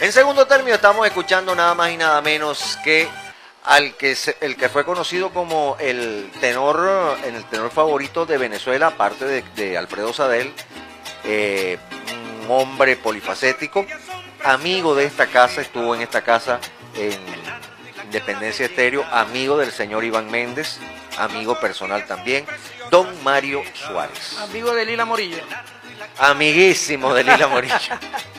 En segundo término estamos escuchando nada más y nada menos que al que se- el que fue conocido como el tenor, en el tenor favorito de Venezuela, aparte de, de Alfredo Sadel, eh, un hombre polifacético, amigo de esta casa, estuvo en esta casa en Independencia Estéreo, amigo del señor Iván Méndez, amigo personal también, don Mario Suárez, Amigo de Lila Morillo. amiguísimo de Lila Morillo. <laughs>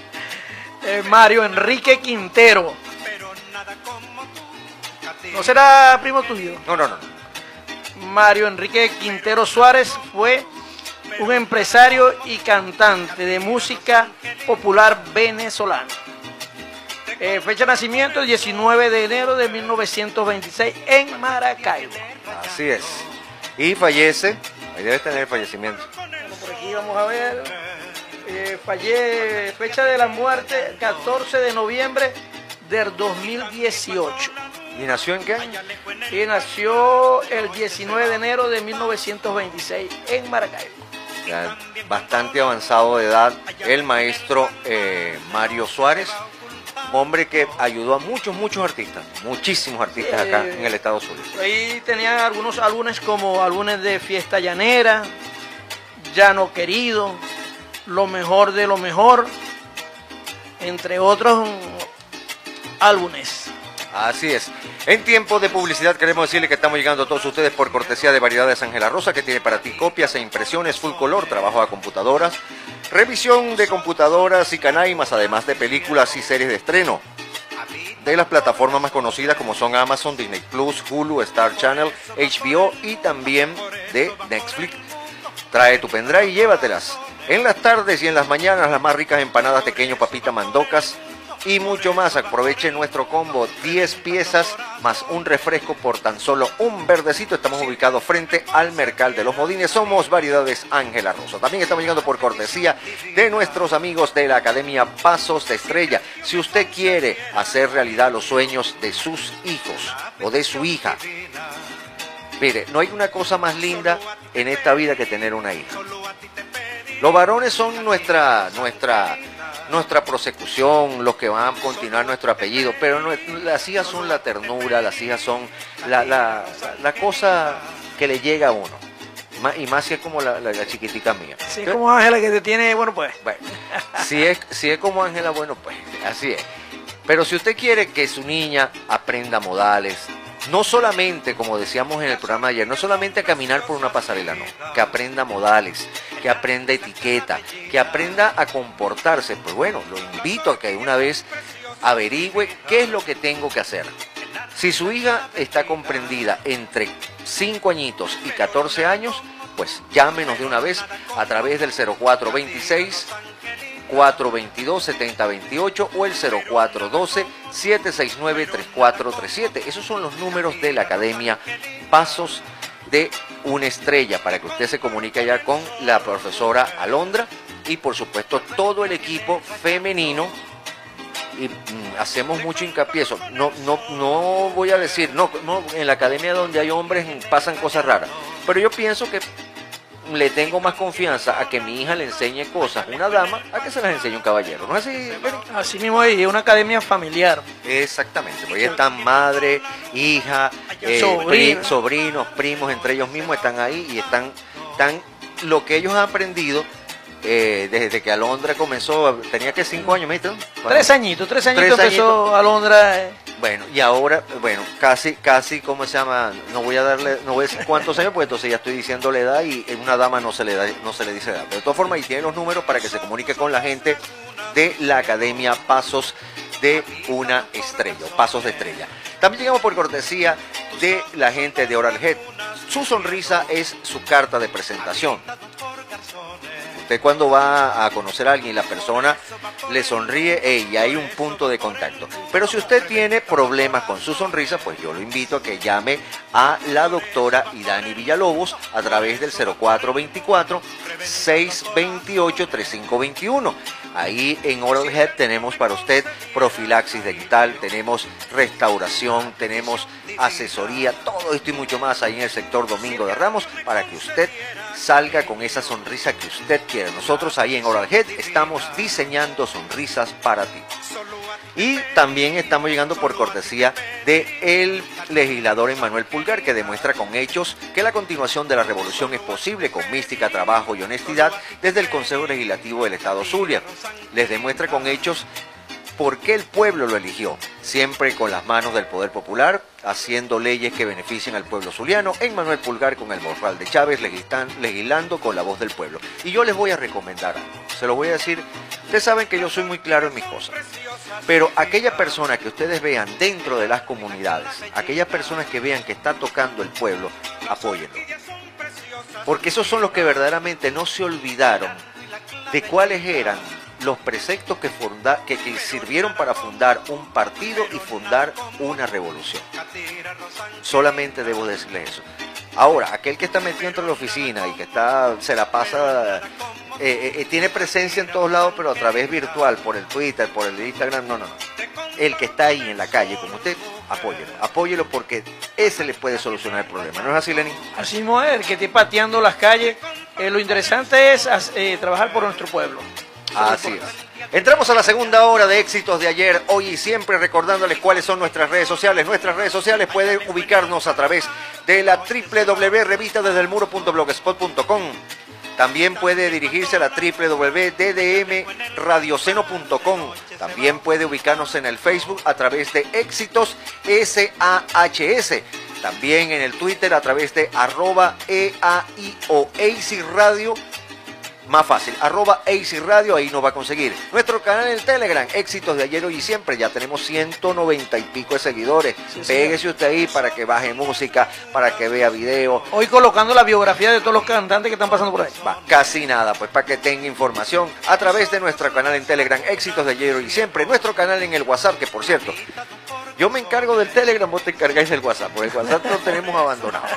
Eh, Mario Enrique Quintero. ¿No será primo tuyo? No, no, no. Mario Enrique Quintero Suárez fue un empresario y cantante de música popular venezolano. Eh, fecha de nacimiento 19 de enero de 1926 en Maracaibo. Así es. Y fallece, ahí debe tener el fallecimiento. Bueno, por aquí vamos a ver. Eh, falle- fecha de la muerte 14 de noviembre del 2018. ¿Y nació en qué año? Y nació el 19 de enero de 1926 en Maracaibo. Ya bastante avanzado de edad, el maestro eh, Mario Suárez, hombre que ayudó a muchos, muchos artistas, muchísimos artistas acá Eh, en el estado Zulia. Ahí tenían algunos álbumes como álbumes de Fiesta Llanera, Llano Querido, Lo Mejor de lo Mejor, entre otros álbumes. Así es. En tiempo de publicidad queremos decirle que estamos llegando a todos ustedes por cortesía de Variedades Ángela Rosa, que tiene para ti copias e impresiones full color, trabajo a computadoras, revisión de computadoras y canaimas, además de películas y series de estreno. De las plataformas más conocidas como son Amazon, Disney Plus, Hulu, Star Channel, HBO y también de Netflix. Trae tu pendrive y llévatelas. En las tardes y en las mañanas las más ricas empanadas pequeño, papita, mandocas y mucho más. Aproveche nuestro combo 10 piezas más un refresco por tan solo un verdecito. Estamos ubicados frente al Mercal de los Modines. Somos Variedades Ángela Rosa. También estamos llegando por cortesía de nuestros amigos de la Academia Pasos de Estrella. Si usted quiere hacer realidad los sueños de sus hijos o de su hija, Mire, no hay una cosa más linda en esta vida que tener una hija. Los varones son nuestra, nuestra, nuestra prosecución, los que van a continuar nuestro apellido, pero no- las hijas son la ternura, las hijas son la, la, la cosa que le llega a uno. Y más si es como la, la- chiquitica mía. Sí, ¿Qué? como Ángela que te tiene, bueno, pues. Bueno, si es, si es como Ángela, bueno, pues así es. Pero si usted quiere que su niña aprenda modales, no solamente, como decíamos en el programa de ayer, no solamente a caminar por una pasarela, no, que aprenda modales, que aprenda etiqueta, que aprenda a comportarse, pues bueno, lo invito a que una vez averigüe qué es lo que tengo que hacer. Si su hija está comprendida entre 5 añitos y 14 años, pues llámenos de una vez a través del 0426 422-7028 o el 0412-769-3437. Esos son los números de la Academia Pasos de una estrella para que usted se comunique ya con la profesora Alondra y por supuesto todo el equipo femenino y mm, hacemos mucho hincapié eso. No, no, no voy a decir, no, no, en la academia donde hay hombres pasan cosas raras, pero yo pienso que le tengo más confianza a que mi hija le enseñe cosas a una dama a que se las enseñe un caballero. ¿No es así? Así mismo es, es una academia familiar. Exactamente, porque ahí están madre, hija, eh, Sobrino. pri- sobrinos, primos, entre ellos mismos están ahí y están, están lo que ellos han aprendido eh, desde que Alondra comenzó, tenía que cinco años, ¿me? Tres añitos, tres añitos Tres empezó Alondra. eh, Bueno, y ahora, bueno, casi, casi, ¿cómo se llama? No voy a darle, no voy a decir cuántos años, porque entonces ya estoy diciendo la edad y una dama no se le da, no se le dice edad. Pero de todas formas, ahí tiene los números para que se comunique con la gente de la Academia Pasos de una Estrella, Pasos de Estrella. También llegamos por cortesía de la gente de Oral Head. Su sonrisa es su carta de presentación. Usted cuando va a conocer a alguien la persona le sonríe ey, y hay un punto de contacto. Pero si usted tiene problemas con su sonrisa, pues yo lo invito a que llame a la doctora Idani Villalobos a través del 0424-628-3521. Ahí en Oral Head tenemos para usted profilaxis dental, tenemos restauración, tenemos asesoría, todo esto y mucho más ahí en el sector Domingo de Ramos para que usted salga con esa sonrisa que usted quiere. Nosotros ahí en Oral Head estamos diseñando sonrisas para ti. Y también estamos llegando por cortesía de el legislador Emmanuel Pulgar, que demuestra con hechos que la continuación de la revolución es posible con mística, trabajo y honestidad desde el Consejo Legislativo del Estado Zulia. Les demuestra con hechos por qué el pueblo lo eligió, siempre con las manos del poder popular, haciendo leyes que beneficien al pueblo zuliano, Emmanuel Pulgar con el morral de Chávez, legislan- legislando con la voz del pueblo. Y yo les voy a recomendar se lo voy a decir, ustedes saben que yo soy muy claro en mis cosas, pero aquella persona que ustedes vean dentro de las comunidades, aquellas personas que vean que está tocando el pueblo, apóyenlo. Porque esos son los que verdaderamente no se olvidaron de cuáles eran los preceptos que, sirvieron para fundar un partido y fundar una revolución. Solamente debo decirles eso. Ahora, aquel que está metido dentro de la oficina y que está, se la pasa, eh, eh, eh, tiene presencia en todos lados, pero a través virtual, por el Twitter, por el Instagram, no, no, no. El que está ahí en la calle, como usted, apóyelo. Apóyelo porque ese le puede solucionar el problema. ¿No es así, Lenin? Así es, el que esté pateando las calles. Lo interesante es trabajar por nuestro pueblo. Así es. Entramos a la segunda hora de éxitos de ayer, hoy y siempre recordándoles cuáles son nuestras redes sociales. Nuestras redes sociales pueden ubicarnos a través de la www.revistadesdelmuro.blogspot.com. También puede dirigirse a la www.ddmradioceno.com. También puede ubicarnos en el Facebook a través de Éxitos SAHS. También en el Twitter a través de arroba Radio más fácil, arroba AC Radio, ahí nos va a conseguir. Nuestro canal en Telegram, éxitos de ayer, hoy y siempre, ya tenemos 190 y pico de seguidores. Sí, señor. Péguese usted ahí para que baje música, para que vea video. Hoy colocando la biografía de todos los cantantes que están pasando por ahí. Va, casi nada, pues para que tenga información a través de nuestro canal en Telegram, éxitos de ayer, hoy y siempre. Nuestro canal en el WhatsApp, que por cierto, yo me encargo del Telegram, vos te encargáis del WhatsApp, porque el WhatsApp lo tenemos abandonado.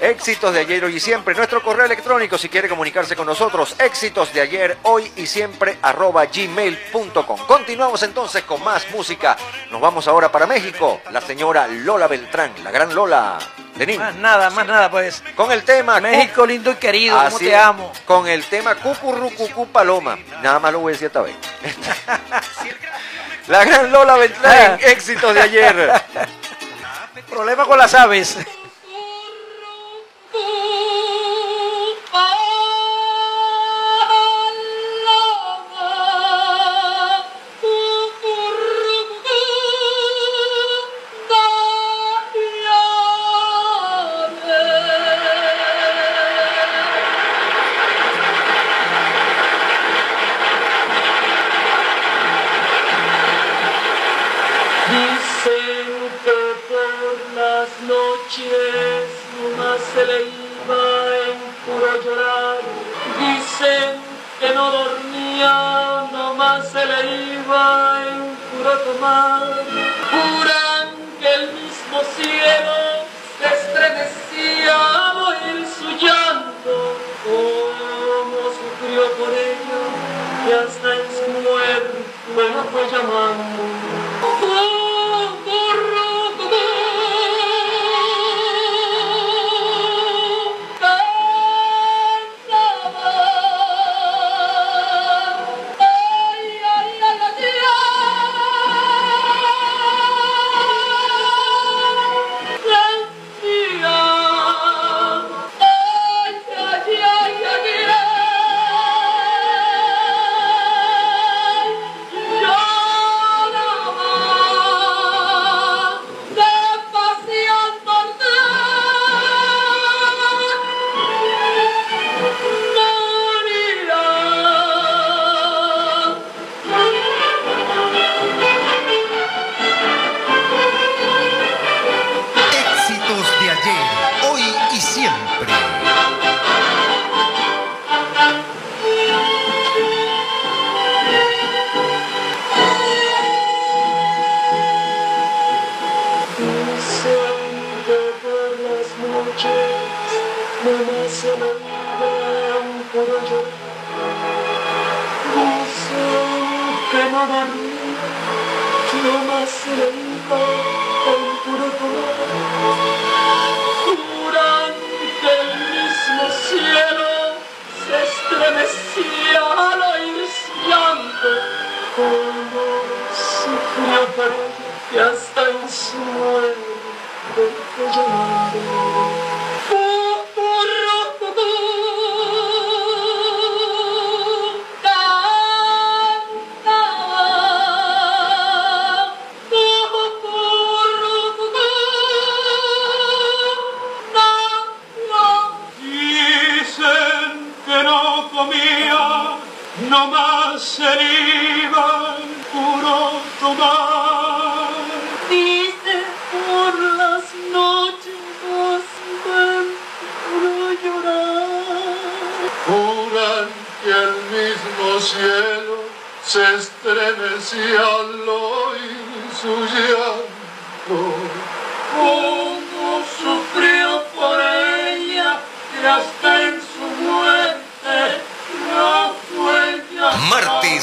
Éxitos de ayer, hoy y siempre. Nuestro correo electrónico, si quiere comunicarse con nosotros, éxitos de ayer, hoy y siempre, arroba gmail.com. Continuamos entonces con más música. Nos vamos ahora para México. La señora Lola Beltrán, la gran Lola Lenín. Más nada, más nada, pues. Con el tema México lindo y querido, como te amo. Con el tema Cucurrucucú Paloma. Nada más lo voy a decir esta vez. <laughs> La gran Lola Beltrán, éxitos de ayer. <laughs> Problema con las aves.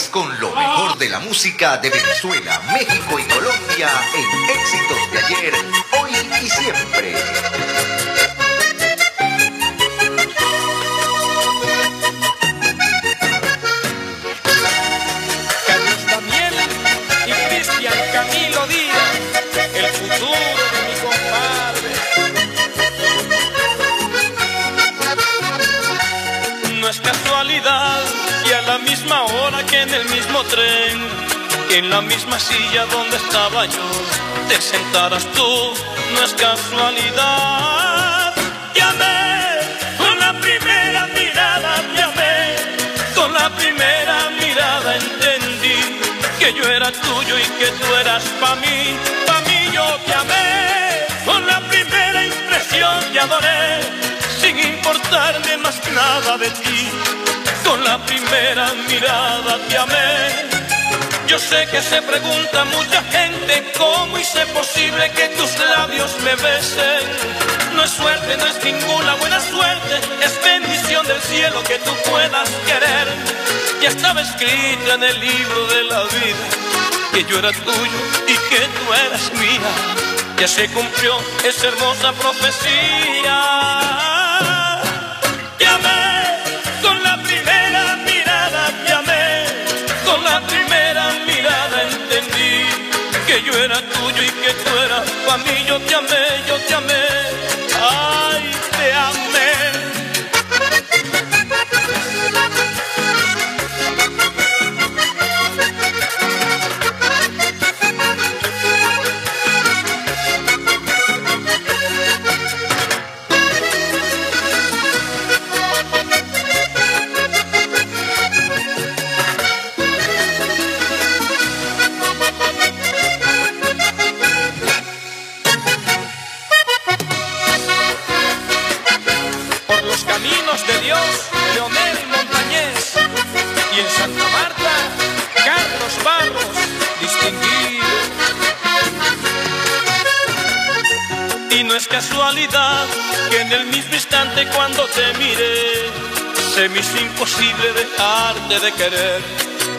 Con lo mejor de la música de Venezuela, México y Colombia en éxitos de ayer, hoy y siempre. Tren, en la misma silla donde estaba yo, te sentaras tú. No es casualidad. Llamé con la primera mirada, llamé con la primera mirada entendí que yo era tuyo y que tú eras pa' mí, pa' mí yo te amé. Con la primera impresión te adoré, sin importarme más nada de ti. Con la primera mirada te amé. Yo sé que se pregunta mucha gente cómo hice posible que tus labios me besen. No es suerte, no es ninguna buena suerte, es bendición del cielo que tú puedas querer. Ya estaba escrito en el libro de la vida que yo era tuyo y que tú eras mía. Ya se cumplió esa hermosa profecía. Para mí. Yo te amé, yo te amé, en el mismo instante cuando te miré, se me hizo imposible dejarte de querer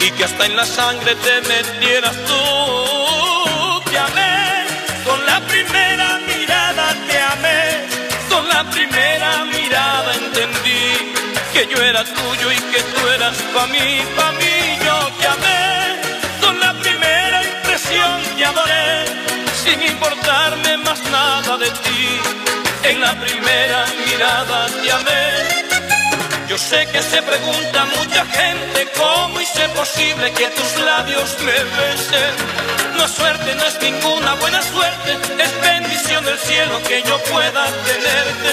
y que hasta en la sangre te metieras tú. Te amé con la primera mirada, te amé con la primera mirada entendí que yo era tuyo y que tú eras pa' mí, pa' mí yo te amé. Con la primera impresión te adoré, sin importarme más nada de ti. En la primera mirada te amé. Yo sé que se pregunta mucha gente cómo hice posible que tus labios me besen. No es suerte, no es ninguna buena suerte, es bendición del cielo que yo pueda tenerte.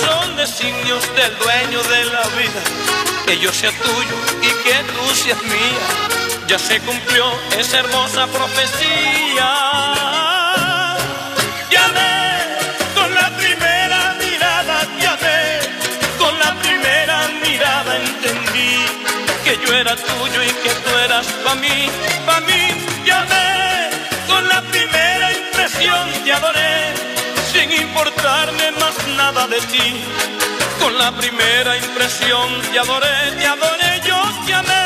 Son designios del dueño de la vida, que yo sea tuyo y que tú seas mía. Ya se cumplió esa hermosa profecía. Era tuyo y que tú eras pa' mí, pa' mí. Llamé con la primera impresión te adoré, sin importarme más nada de ti. Con la primera impresión te adoré, te adoré, yo te amé.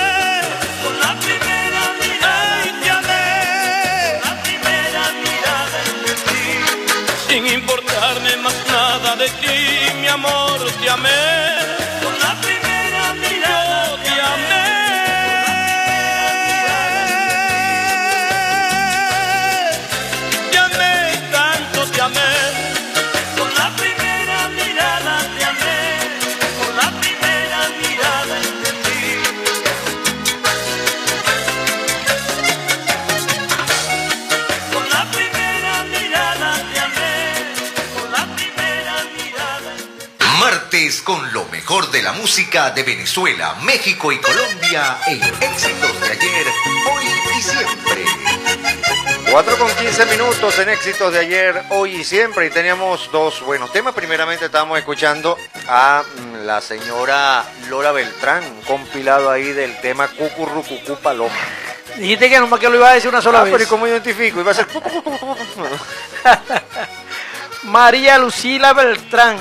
De la música de Venezuela, México y Colombia en éxitos de ayer, hoy y siempre. 4 con 15 minutos en éxitos de ayer, hoy y siempre. Y teníamos dos buenos temas. Primeramente estábamos escuchando a mm, la señora Lola Beltrán, un compilado ahí del tema Cucurrucucú Paloma. Dijiste que nomás que lo iba a decir una sola Ah, vez. pero ¿y cómo identifico? Iba a ser... <laughs> María Lucila Beltrán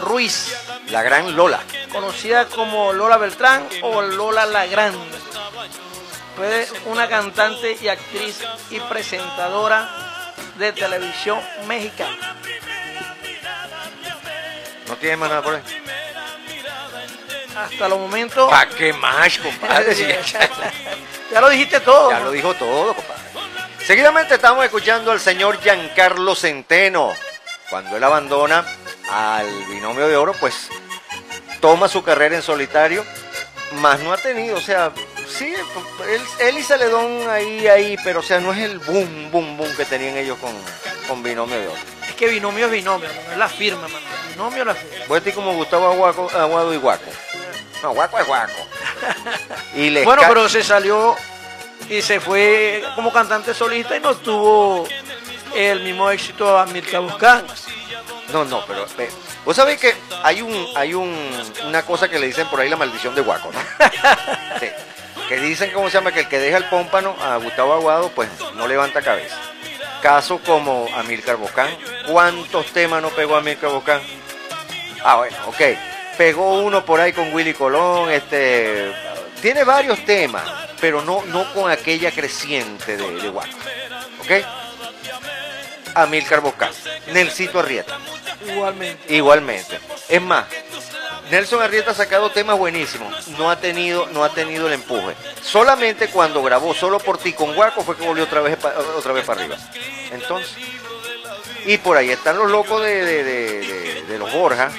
Ruiz, La gran Lola. conocida como Lola Beltrán o Lola la Grande. Fue una cantante y actriz y presentadora de televisión mexicana. ¿No tiene más nada por ahí? Hasta los momentos. ¿Para qué más, compadre? <laughs> Ya lo dijiste todo. Ya lo dijo todo, compadre. Seguidamente estamos escuchando al señor Giancarlo Centeno. Cuando él abandona al binomio de oro, pues toma su carrera en solitario, más no ha tenido, o sea, sí, él, él y Celedón ahí, ahí, pero o sea, no es el boom, boom, boom que tenían ellos con, con binomio de oro. Es que binomio es binomio, no es la firma, mano. Binomio es la firma. Voy a decir como Gustavo Aguaco- Aguado y Guaco. No, Guaco es Guaco. <laughs> Y les Bueno, pero se salió y se fue como cantante solista y no tuvo el mismo éxito a Mirka Buscán. No, no, pero vos sabés que hay un, hay un, una cosa que le dicen por ahí la maldición de Guaco, ¿no? <laughs> Sí. Que dicen, ¿cómo se llama? Que el que deja el pómpano a Gustavo Aguado, pues no levanta cabeza. Caso como Amílcar Bocán. ¿Cuántos temas no pegó Amílcar Bocán? Ah, bueno, ok. Pegó uno por ahí con Willy Colón, este... Tiene varios temas, pero no, no con aquella creciente de, de Guaco. ¿Ok? Amílcar Bocán. Nelsito Arrieta. Igualmente. Igualmente. Es más, Nelson Arrieta ha sacado temas buenísimos. No ha tenido, no ha tenido el empuje. Solamente cuando grabó solo por ti con Guaco fue que volvió otra vez pa- otra vez para arriba. Entonces. Y por ahí están los locos de, de- de- de- de los Borja.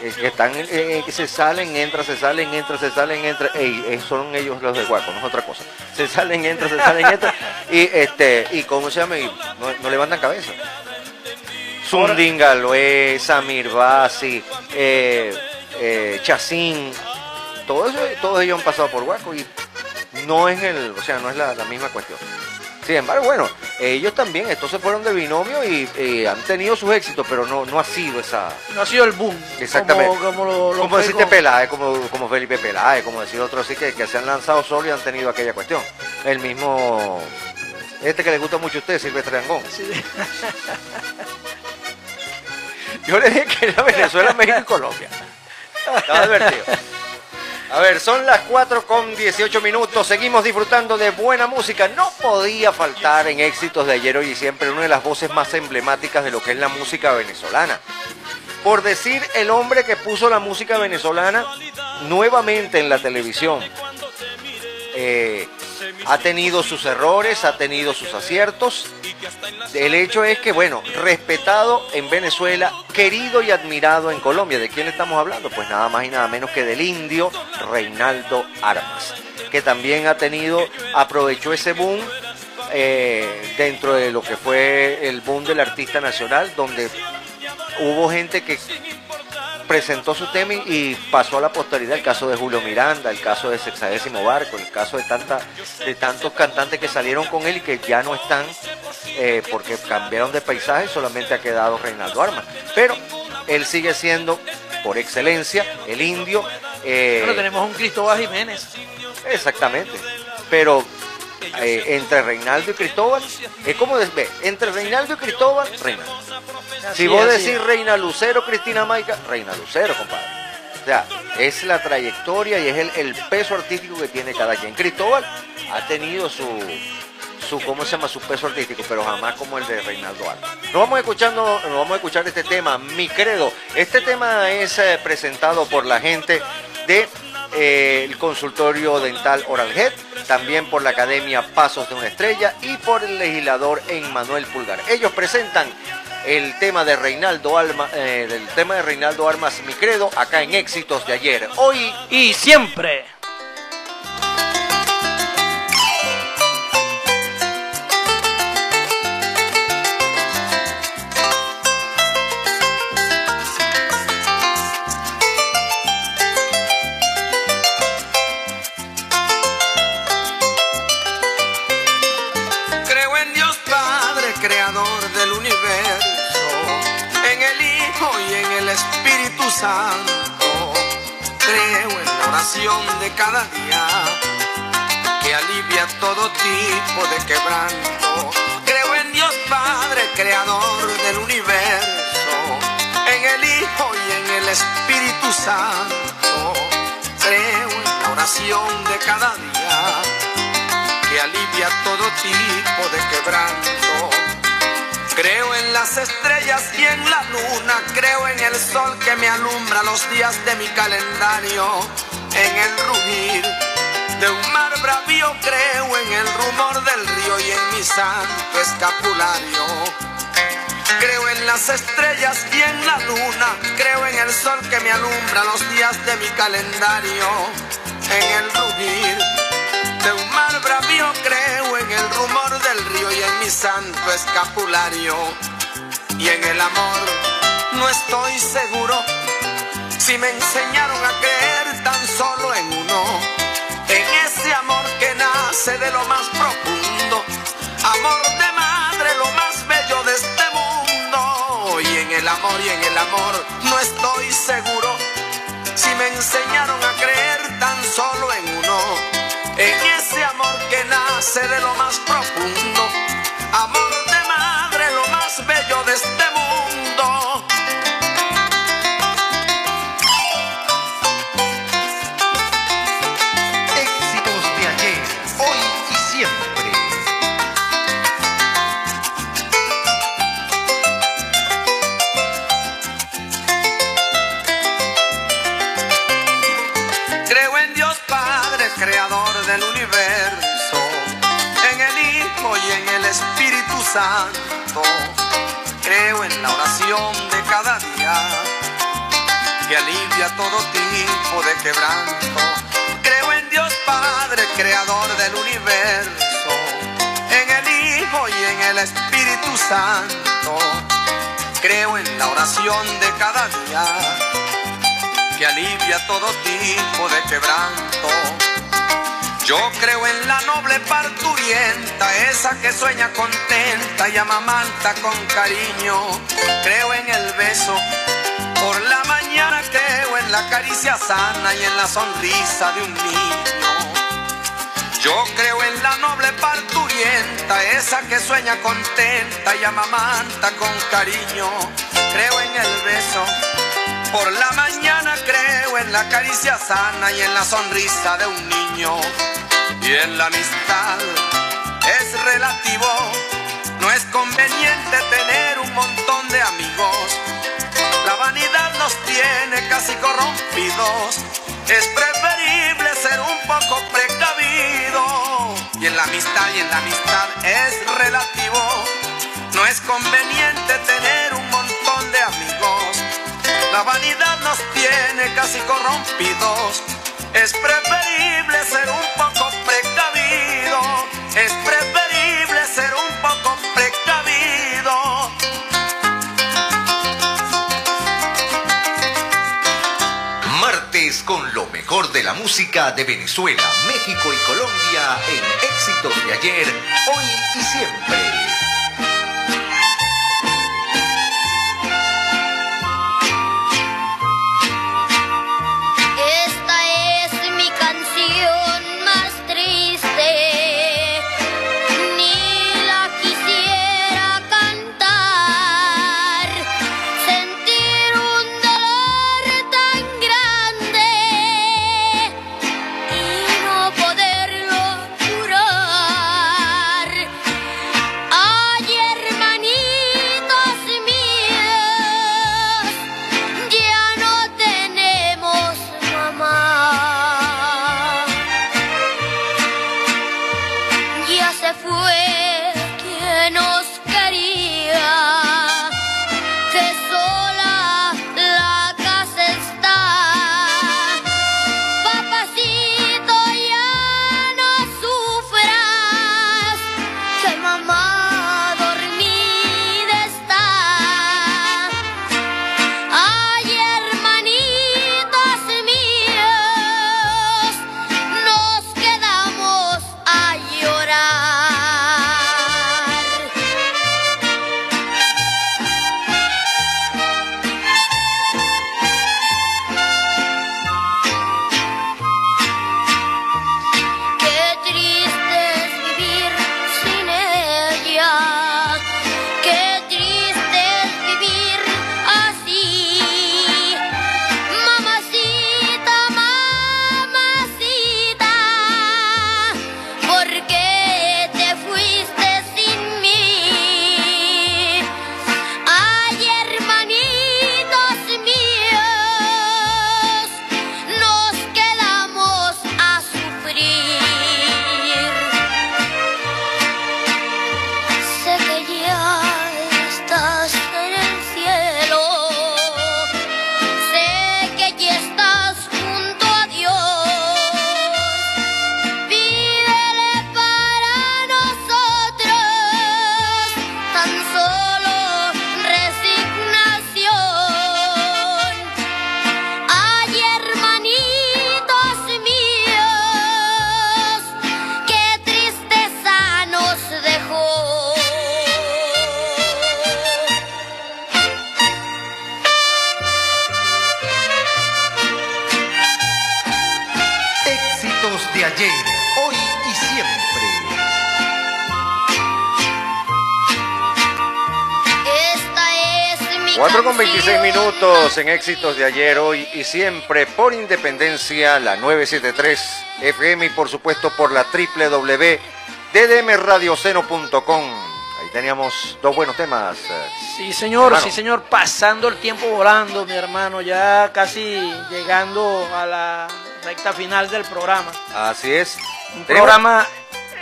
Que están, eh, que se salen, entran, se salen, entran, se salen, entran. Ey, eh, son ellos los de Guaco, no es otra cosa. Se salen, entran, se salen, entran. <laughs> Y este, y cómo se llama, y no, no levantan cabeza. Zundin Galoé, Samir Basi, eh, eh, Chacín, todo eso, todos ellos han pasado por Guaco y no es el, o sea, no es la, la misma cuestión. Sin embargo, bueno, ellos también, estos se fueron de binomio y, y han tenido sus éxitos, pero no, no ha sido esa. No ha sido el boom. Exactamente. Como, como lo, lo como decirte Peláez, como, como Felipe Peláez, como decir otros así que, que se han lanzado solo y han tenido aquella cuestión. El mismo, este que le gusta mucho a usted, Silvestre Angón. Sí. <laughs> Yo le dije que era Venezuela, México y Colombia. <laughs> Estaba divertido. A ver, son las 4 con 18 minutos. Seguimos disfrutando de buena música. No podía faltar en éxitos de ayer, hoy y siempre una de las voces más emblemáticas de lo que es la música venezolana. Por decir el hombre que puso la música venezolana nuevamente en la televisión. Eh, ha tenido sus errores, ha tenido sus aciertos. El hecho es que, bueno, respetado en Venezuela, querido y admirado en Colombia. ¿De quién estamos hablando? Pues nada más y nada menos que del indio Reinaldo Armas, que también ha tenido, aprovechó ese boom eh, dentro de lo que fue el boom del artista nacional, donde hubo gente que presentó su tema y- pasó a la posteridad el caso de Julio Miranda, el caso de Sexagésimo Barco, el caso de tanta, de tantos cantantes que salieron con él y que ya no están eh, porque cambiaron de paisaje, solamente ha quedado Reinaldo Armas. Pero él sigue siendo, por excelencia, el indio. eh, Bueno, tenemos un Cristóbal Jiménez. Exactamente. Pero eh, entre Reinaldo y Cristóbal, es como ve, entre Reinaldo y Cristóbal, Reinaldo. Si vos decís. Reina Lucero, Cristina Maica, Reina Lucero, compadre. O sea, es la trayectoria y es el, el peso artístico que tiene cada quien. Cristóbal ha tenido su, su, ¿cómo se llama? Su peso artístico, pero jamás como el de Reinaldo Alba. Nos vamos escuchando, nos vamos a escuchar este tema, Mi Credo. Este tema es eh, presentado por la gente de eh, el consultorio dental Oral también por la Academia Pasos de una Estrella y por el legislador Emmanuel Pulgar. Ellos presentan el tema de Reinaldo Alma, eh, el tema de Reinaldo Armas Mi Credo acá en Éxitos de ayer. Hoy Y siempre. Creo en la oración de cada día que alivia todo tipo de quebranto. Creo en Dios Padre, creador del universo, en el Hijo y en el Espíritu Santo. Creo en la oración de cada día que alivia todo tipo de quebranto. Creo en las estrellas y en la luna, creo en el sol que me alumbra los días de mi calendario, en el rugir de un mar bravío, creo en el rumor del río y en mi santo escapulario. Creo en las estrellas y en la luna, creo en el sol que me alumbra los días de mi calendario, en el rugir de un mar bravío creo en el rumor y en mi santo escapulario. Y en el amor no estoy seguro si me enseñaron a creer tan solo en uno. En ese amor que nace de lo más profundo. Amor de madre, lo más bello de este mundo. Y en el amor y en el amor no estoy seguro si me enseñaron a creer tan solo en uno en ese amor que nace de lo más profundo, amor de madre, lo más bello de este mundo. Santo. Creo en la oración de cada día que alivia todo tipo de quebranto. Creo en Dios Padre, creador del universo, en el Hijo y en el Espíritu Santo. Creo en la oración de cada día que alivia todo tipo de quebranto. Yo creo en la noble parturienta, esa que sueña contenta y amamanta con cariño. Creo en el beso por la mañana, creo en la caricia sana y en la sonrisa de un niño. Yo creo en la noble parturienta, esa que sueña contenta y amamanta con cariño. Creo en el beso por la mañana creo en la caricia sana y en la sonrisa de un niño. Y en la amistad es relativo, no es conveniente tener un montón de amigos. La vanidad nos tiene casi corrompidos. Es preferible ser un poco precavido. Y en la amistad y en la amistad es relativo. No es conveniente tener La vanidad nos tiene casi corrompidos. Es preferible ser un poco precavido. Es preferible ser un poco precavido. Martes con lo mejor de la música de Venezuela, México y Colombia en éxitos de ayer, hoy y siempre. En éxitos de ayer, hoy y siempre por Independencia, la 973 FM y por supuesto por la www.ddmradioceno.com. Ahí teníamos dos buenos temas. eh, Sí, señor, hermano. sí, señor. Pasando el tiempo volando, mi hermano. Ya casi llegando a la recta final del programa. Así es. Un Tenemos- programa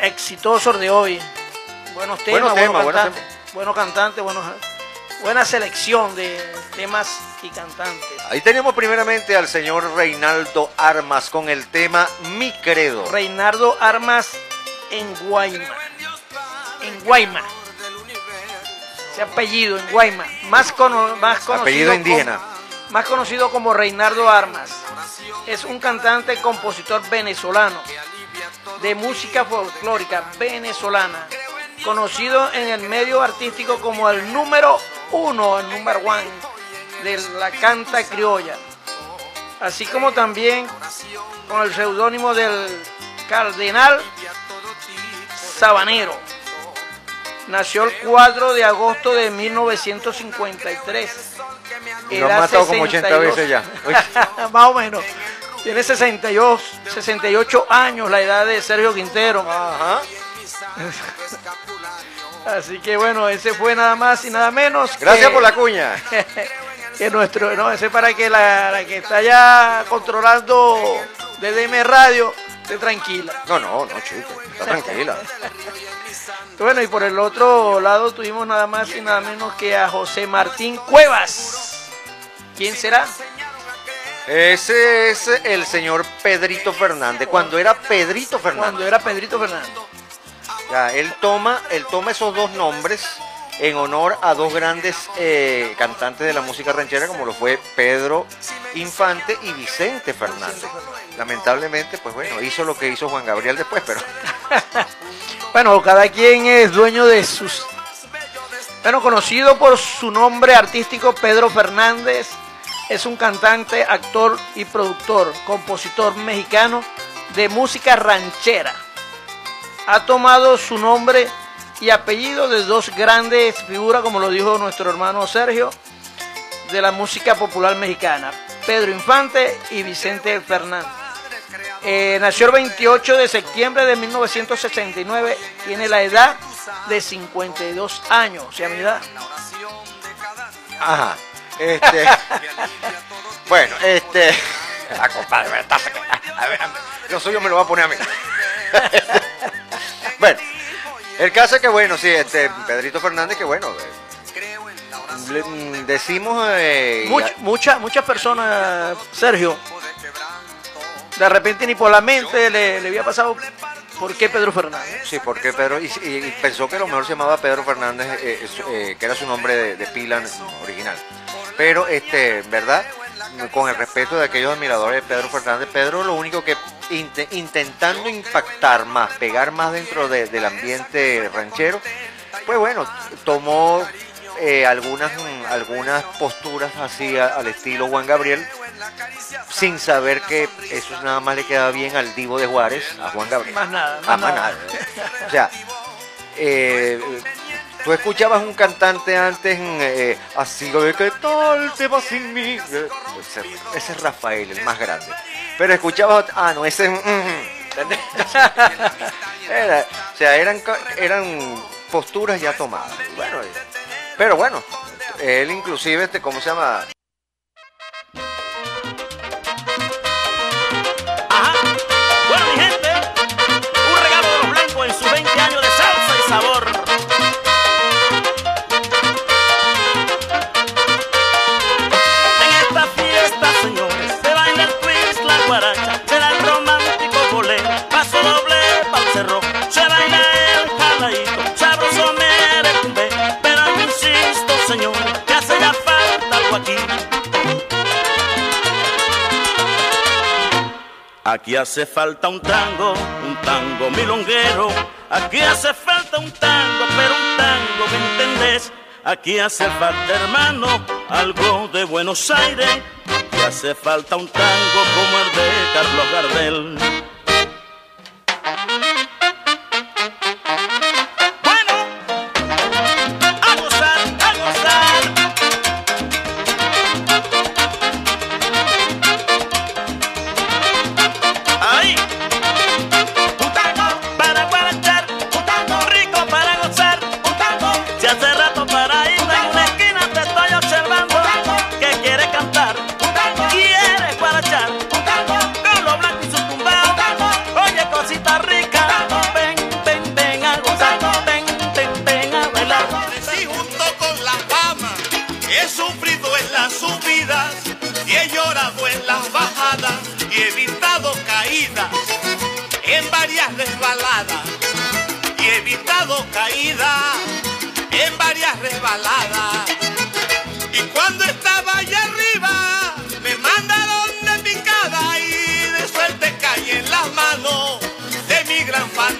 exitoso de hoy. Buenos temas, Buenos buenos cantantes. Buenos cantantes, buenos, buena selección de temas Ahí tenemos primeramente al señor Reinaldo Armas con el tema Mi Credo. Reinaldo Armas en Guayma. En Guayma. Ese apellido en Guayma. Más, cono- más conocido Apellido indígena. como- más conocido como Reinaldo Armas. Es un cantante y compositor venezolano de música folclórica venezolana. Conocido en el medio artístico como el número uno, el number one de la canta criolla. Así como también con el seudónimo del Cardenal Sabanero. Nació el 4 de agosto de 1953. Y lo han matado como 80 62. veces ya. <laughs> Más o menos. Tiene 62, 68 años la edad de Sergio Quintero. Ajá. <laughs> Así que bueno, ese fue nada más y nada menos. que- Gracias por la cuña. <laughs> que nuestro, no, ese para que la, la que está ya controlando DDM Radio esté tranquila. No, no, no, chico. Está tranquila. Bueno, y por el otro lado tuvimos nada más y nada menos que a José Martín Cuevas. ¿Quién será? Ese es el señor Pedrito Fernández. Cuando era Pedrito Fernández. Cuando era Pedrito Fernández. Ya, él toma, él toma esos dos nombres en honor a dos grandes eh, cantantes de la música ranchera como lo fue Pedro Infante y Vicente Fernández. Lamentablemente, pues bueno, hizo lo que hizo Juan Gabriel después, pero <laughs> Bueno, cada quien es dueño de sus... Bueno, conocido por su nombre artístico Pedro Fernández, es un cantante, actor y productor, compositor mexicano de música ranchera. Ha tomado su nombre y apellido de dos grandes figuras, como lo dijo nuestro hermano Sergio, de la música popular mexicana, Pedro Infante y Vicente Fernández. Eh, nació el 28 de septiembre de 1969, tiene la edad de 52 años, o sea, mi edad. Ajá. Este. <laughs> bueno, este. Ah, compadre, me está sacando- a ver, a ver, lo suyo me lo va a poner a mí. <laughs> bueno, el caso es que, bueno, sí, este, Pedrito Fernández, que bueno, eh, le- mm, decimos. eh, y Much- mucha- muchas personas, Sergio, de repente ni por la mente le, le había pasado por qué Pedro Fernández. Sí, porque Pedro, y, pensó que a lo mejor se llamaba Pedro Fernández, eh, eh, que era su nombre de, de pila original. Pero, este, verdad, con el respeto de aquellos admiradores de Pedro Fernández, Pedro lo único que inte- intentando impactar más, pegar más dentro de- del ambiente ranchero, pues bueno, tomó eh, algunas, mm, algunas posturas así a- al estilo Juan Gabriel, sin saber que eso nada más le quedaba bien al divo de Juárez, a Juan Gabriel. Más nada, más Ah, más nada. nada. O sea, eh, tú escuchabas un cantante antes, eh, así como, ¿qué tal te vas sin mí? Eh, Ese, es Rafael, el más grande. Pero escuchabas, ah, no, ese es... mm, ¿entendés? <laughs> Era- o sea, eran, eran posturas ya tomadas. Bueno, eh, pero bueno, él inclusive, este, ¿cómo se llama? Aquí hace falta un tango, un tango milonguero. Aquí hace falta un tango, pero un tango, ¿me entendés? Aquí hace falta, hermano, algo de Buenos Aires. Aquí hace falta un tango como el de Carlos Gardel.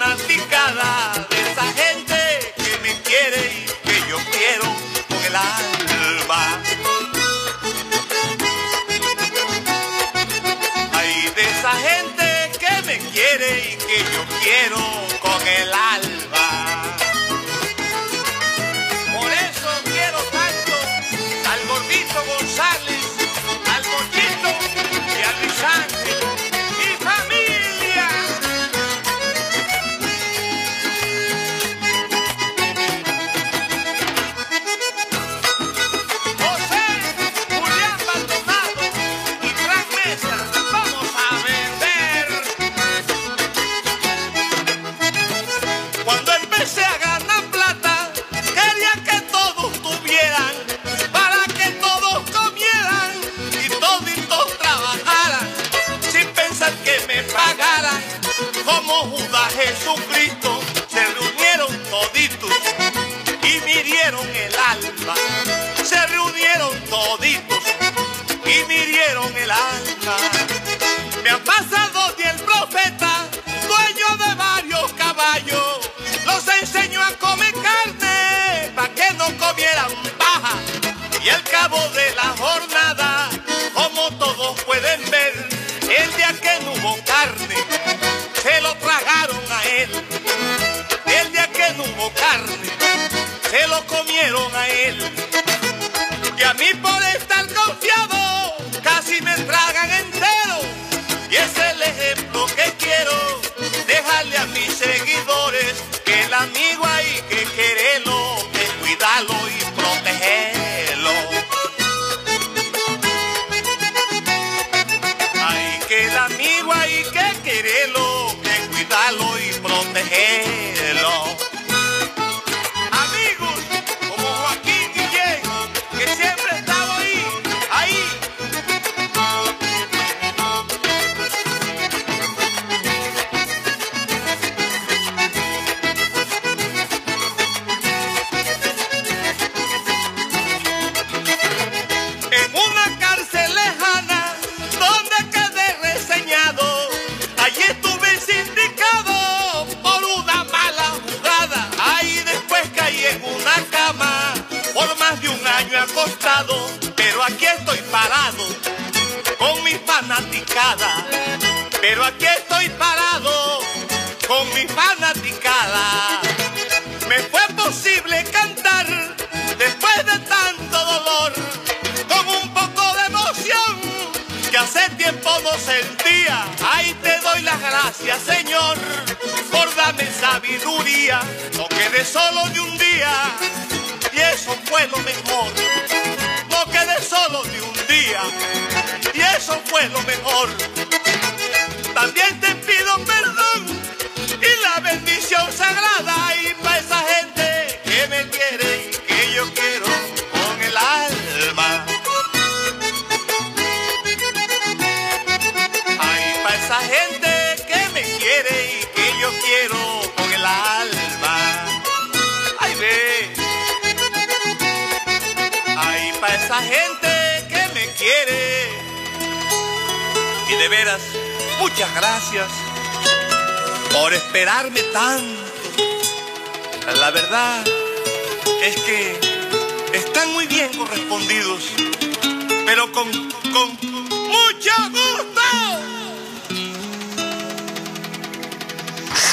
para ti. esperarme tanto. La verdad es que están muy bien correspondidos, pero con, con mucho gusto.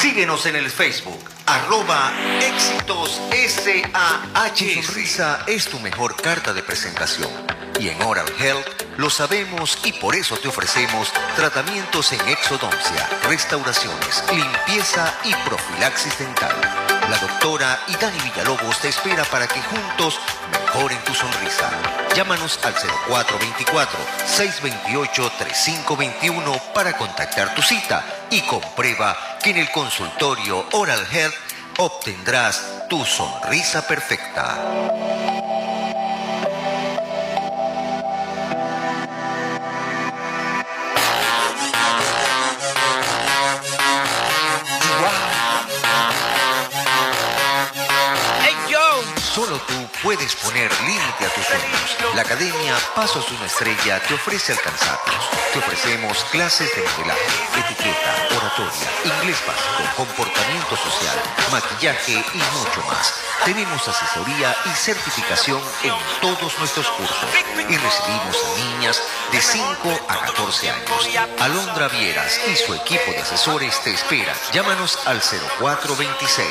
Síguenos en el Facebook, arroba éxitos SAH. Sonrisa es tu mejor carta de presentación. Y en Oral Health lo sabemos y por eso te ofrecemos tratamientos en exodoncia, restauraciones, limpieza y profilaxis dental. La doctora Idani Villalobos te espera para que juntos mejoren tu sonrisa. Llámanos al 0424-628-3521 para contactar tu cita y comprueba que en el consultorio Oral Health obtendrás tu sonrisa perfecta. Puedes poner límite a tus sueños. La Academia Pasos de una Estrella te ofrece alcanzarlos. Te ofrecemos clases de modelaje, etiqueta, oratoria, inglés básico, comportamiento social, maquillaje y mucho más. Tenemos asesoría y certificación en todos nuestros cursos y recibimos a niñas de 5 a 14 años. Alondra Vieras y su equipo de asesores te esperan. Llámanos al 0426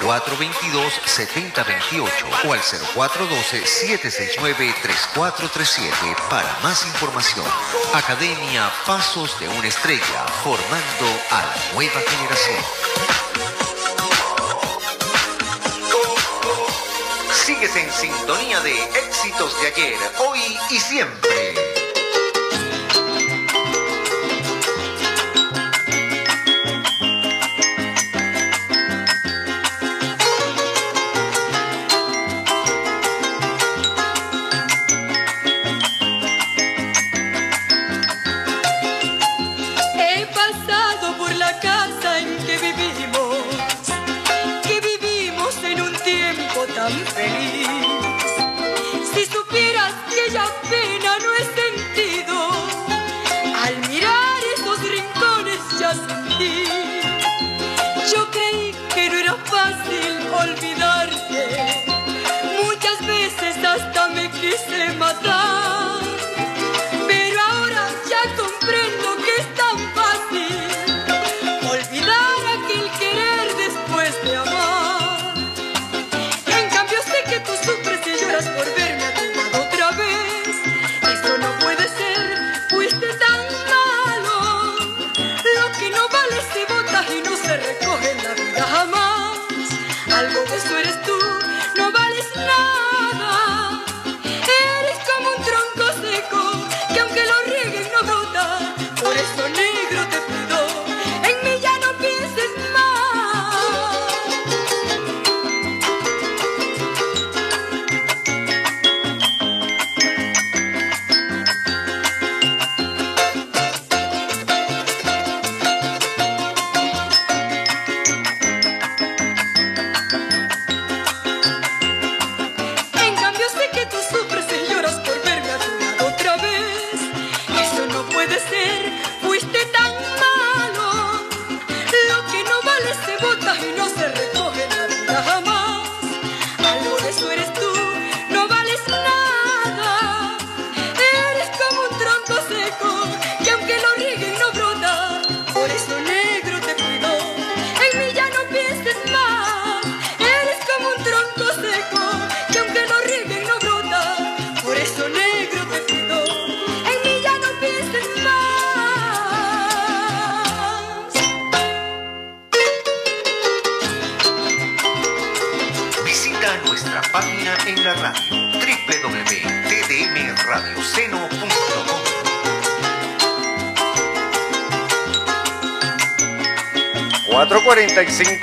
422 7028 o al 0412 769 3437 para más información. Academia Pasos de una Estrella, formando a la nueva generación. Sigues en sintonía de éxitos de ayer, hoy y siempre.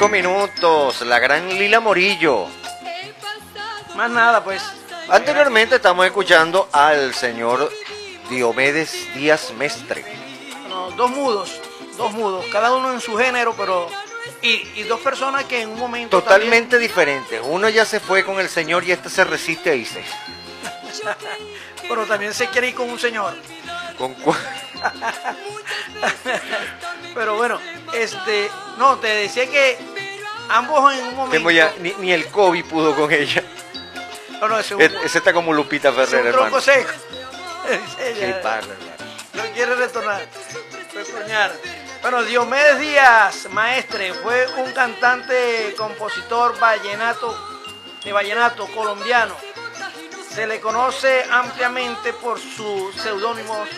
4.45 minutos, la gran Lila Morillo. Más nada, pues. Anteriormente estamos escuchando al señor Diomedes Díaz Mestre. Bueno, dos mudos, dos mudos, cada uno en su género, pero. Y, y dos personas que en un momento. Totalmente diferentes. Uno ya se fue con el señor y este se resiste a irse. también- pero también se quiere ir con un señor. Con cu- Pero bueno, este. No, te decía que ambos en un momento. Ya- ni, ni el COVID pudo con ella. No, no, ese es está como Lupita es Ferrer, un tronco hermano. seco. Ese Sí, <laughs> padre. No quiere retornar. Bueno, Diomedes Díaz, maestre, fue un cantante, compositor vallenato, de vallenato colombiano. Se le conoce ampliamente por sus seudónimos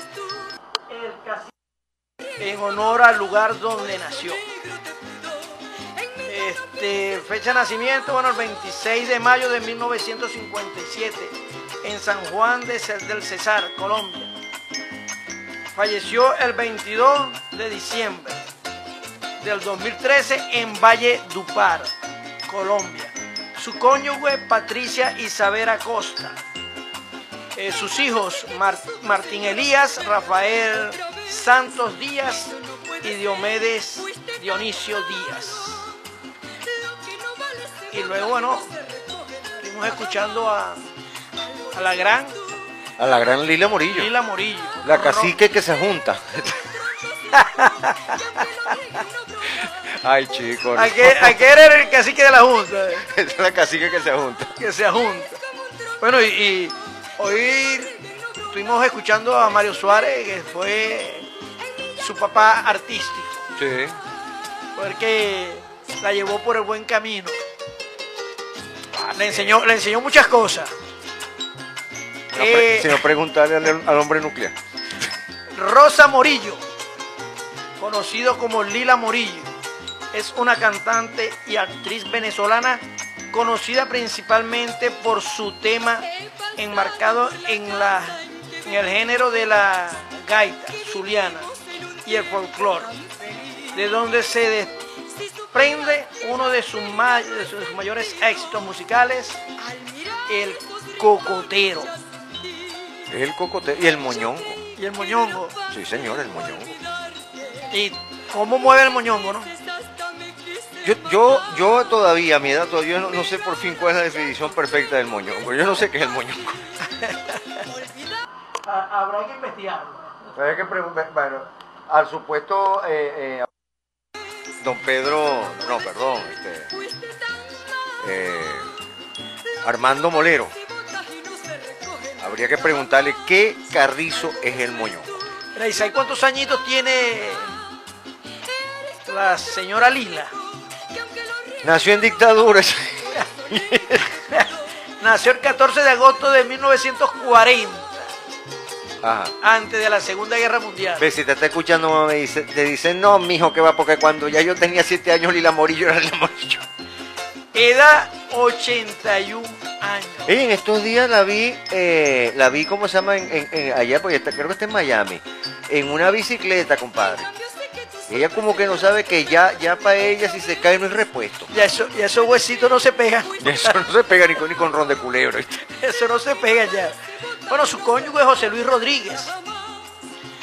En honor al lugar donde nació. Este, fecha de nacimiento, bueno, el 26 de mayo de 1957, en San Juan de del Cesar, Colombia. Falleció el 22 de diciembre del 2013 en Valle Dupar, Colombia. Su cónyuge Patricia Isabel Acosta. Eh, sus hijos Mar- Martín Elías, Rafael Santos Díaz y Diomedes Dionisio Díaz. Y luego, bueno, estuvimos escuchando a, a la gran A la gran Lila Morillo. Lila Morillo. La cacique que se junta. <laughs> Ay, chicos. ¿A qué, a qué era el cacique de la Junta? <laughs> Es la cacique que se junta. que se junta. Bueno, y, y hoy estuvimos escuchando a Mario Suárez, que fue su papá artístico, Sí. fue el que la llevó por el buen camino. Le enseñó, le enseñó muchas cosas. No, Eh, sino preguntarle al, al hombre nuclear. Rosa Morillo, conocido como Lila Morillo, es una cantante y actriz venezolana conocida principalmente por su tema enmarcado en, la, en el género de la gaita zuliana y el folclore, de donde se desprende uno de sus, ma- de sus mayores éxitos musicales, el cocotero El cocote y el moñongo. y el moñongo. Sí, señor, el moñongo. ¿Y cómo mueve el moñongo, no? Yo, yo, yo todavía, a mi edad, todavía no, no sé por fin cuál es la definición perfecta del moñongo. Yo no sé qué es el moñongo. Habrá que investigarlo. Hay que preguntar, bueno, al supuesto eh, eh, don Pedro, no, perdón, este, eh, Armando Molero. Habría que preguntarle qué carrizo es el moñongo. ¿y cuántos añitos tiene la señora Lila? Nació en dictadura. <laughs> Nació el 14 de agosto de 1940, Ajá. antes de la Segunda Guerra Mundial. Ve, si te está escuchando, me dice, te dice, no, mijo, que va, porque cuando ya yo tenía siete años, Lila Morillo era Lila Morillo. Edad 81 años. Y en estos días la vi, eh, la vi, ¿cómo se llama? En, en- en- allá, porque está- creo que está en Miami, en una bicicleta, compadre. Ella como que no sabe que ya, ya para ella si se cae no es repuesto. Y eso, y esos huesitos no se pegan. <laughs> Y eso no se pega ni con, ni con ron de culebro. ¿viste? Eso no se pega ya. Bueno, su cónyuge es José Luis Rodríguez.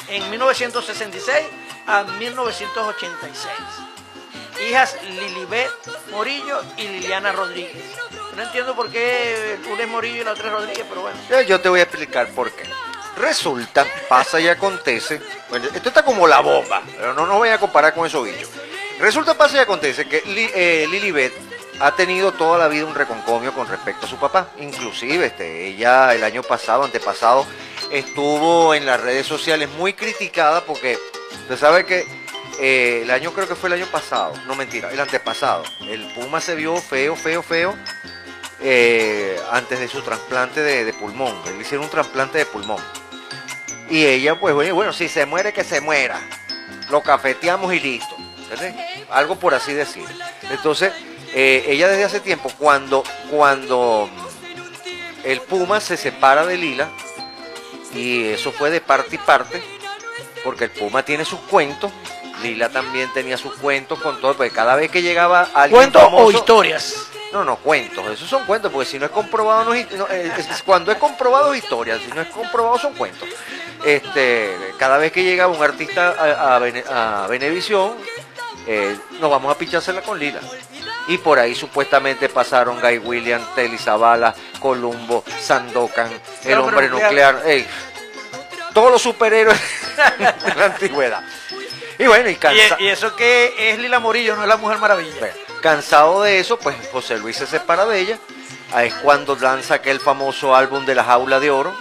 En 1966 a 1986. Hijas Lilibet Morillo y Liliana Rodríguez. No entiendo por qué una es Morillo y la otra es Rodríguez, pero bueno. Yo te voy a explicar por qué. Resulta, pasa y acontece. Bueno, esto está como la bomba, pero no nos voy a comparar con esos bichos. Resulta, pasa y acontece que eh, Lilibet ha tenido toda la vida un reconcomio con respecto a su papá. Inclusive, este, ella el año pasado, antepasado, estuvo en las redes sociales muy criticada porque usted sabe que eh, el año creo que fue el año pasado, no mentira, el antepasado. El Puma se vio feo, feo, feo eh, antes de su trasplante de, de pulmón. Le hicieron un trasplante de pulmón. Y ella, pues, bueno, bueno, si se muere, que se muera. Lo cafeteamos y listo. ¿entendés? Algo por así decir. Entonces, eh, ella desde hace tiempo, cuando, cuando mm, el Puma se separa de Lila, y eso fue de parte y parte, porque el Puma tiene sus cuentos, Lila también tenía sus cuentos con todo, porque cada vez que llegaba alguien ¿Cuentos o historias? no, no, cuentos. Esos son cuentos, porque si no es comprobado, no es, no, es- es- cuando es comprobado es historia, si no es comprobado son cuentos. Este, cada vez que llegaba un artista a, a, Bene- a Venevisión, eh, nos vamos a pichársela con Lila. Y por ahí supuestamente pasaron Guy Williams, Telly Zavala, Columbo, Sandokan, el hombre nuclear, ey, todos los superhéroes <laughs> de la antigüedad. Y bueno, y cansa- Y, y eso que es Lila Morillo, no es la Mujer Maravilla. bueno, cansado de eso, pues José Luis se separa de ella. Ahí es cuando lanza aquel famoso álbum de la jaula de oro.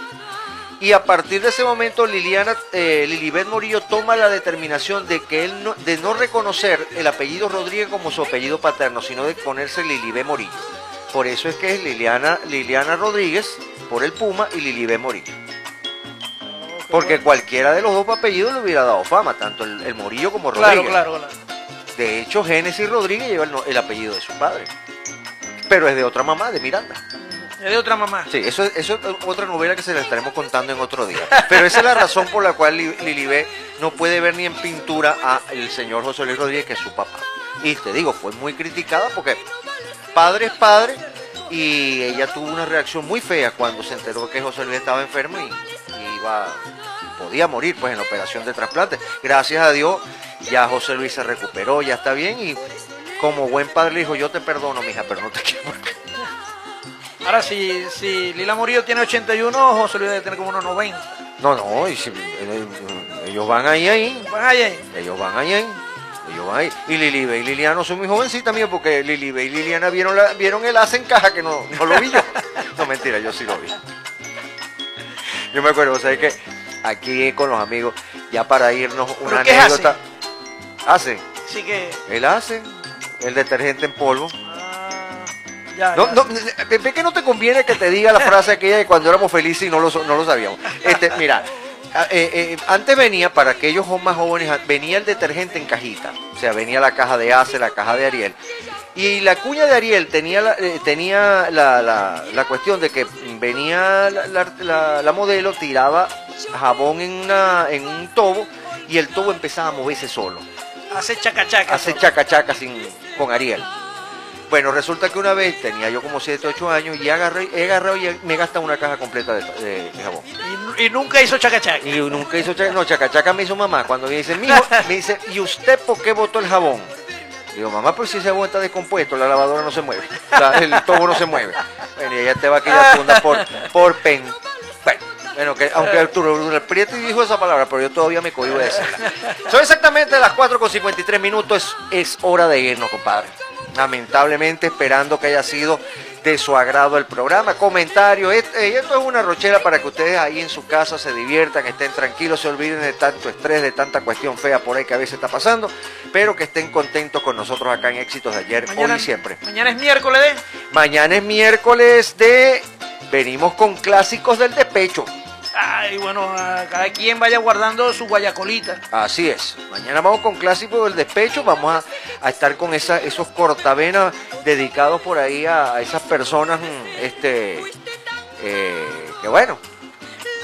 Y a partir de ese momento, Liliana, eh, Lilibet Morillo toma la determinación de que él no, de no reconocer el apellido Rodríguez como su apellido paterno, sino de ponerse Lilibet Morillo. Por eso es que es Liliana, Liliana Rodríguez por el Puma y Lilibet Morillo. Porque cualquiera de los dos apellidos le hubiera dado fama, tanto el, el Morillo como Rodríguez. Claro, claro, claro. De hecho, Génesis Rodríguez lleva el, el apellido de su padre. Pero es de otra mamá, de Miranda. De otra mamá. Sí, eso, es- eso es otra novela que se la estaremos contando en otro día. Pero esa es la razón por la cual Li- Lilibet no puede ver ni en pintura a el señor José Luis Rodríguez, que es su papá. Y te digo, fue muy criticada porque padre es padre y ella tuvo una reacción muy fea cuando se enteró que José Luis estaba enfermo y, iba podía morir pues en operación de trasplante. Gracias a Dios ya José Luis se recuperó, ya está bien y como buen padre le dijo, yo te perdono, mija, pero no te <laughs> quiero. Ahora, si, si Lila Murillo tiene 81, José Luis debe tener como unos 90. No, no, y si- eh, ellos van ahí, ahí. Van ahí. Ellos van ahí, ahí. Ellos van ahí. Y Lilibe y Liliano son muy jovencitas mías porque Lilibe y Liliana vieron, la, vieron el as en caja que no, no lo vi yo. <laughs> No, mentira, yo sí lo vi. Yo me acuerdo, ¿sabes que Aquí con los amigos, ya para irnos, una ¿Pero qué hace? anécdota. Hace. Así que, Él hace el detergente en polvo. ya, No, ya. no, ve que no te conviene que te diga la frase aquella de cuando éramos felices y no lo, no lo sabíamos. Este, mira, a- eh, eh, antes venía, para aquellos más jóvenes, venía el detergente en cajita. O sea, venía la caja de Ace, la caja de Ariel. Y la cuña de Ariel tenía la, eh, tenía la, la- la cuestión de que venía la, la- modelo, tiraba jabón en, una, en un tobo y el tobo empezaba a moverse solo hace chaca chaca. hace chaca chaca sin, con Ariel. Bueno, resulta que una vez tenía yo como 7, 8 años y agarré, he agarrado y me gasta una caja completa de, de- de jabón. Y, y nunca hizo chaca chaca. Y nunca hizo chaca, no, chaca chaca me hizo mamá. Cuando me dice, mijo, <laughs> me dice, ¿y usted por qué botó el jabón? Digo, mamá, pues si ese jabón está descompuesto, la lavadora no se mueve, la- el tobo no se mueve. Bueno, y ella te va a quedar tunda por, por pen. Bueno, bueno, que, aunque Arturo el Prieto dijo esa palabra, pero yo todavía me cohibo de decirla. Son exactamente las 4 con 53 minutos, es, es hora de irnos, compadre. Lamentablemente, esperando que haya sido de su agrado el programa. Comentario, eh, esto es una rochera para que ustedes ahí en su casa se diviertan, estén tranquilos, se olviden de tanto estrés, de tanta cuestión fea por ahí que a veces está pasando, pero que estén contentos con nosotros acá en Éxitos de ayer, Mañana, hoy y siempre. Mañana es miércoles de. Mañana es miércoles de... Venimos con clásicos del despecho. Ay, bueno, cada quien vaya guardando su guayacolita. Así es. Mañana vamos con clásicos del despecho. Vamos a, a estar con esa, esos cortavenas dedicados por ahí a, a esas personas, mm, este, eh, que bueno,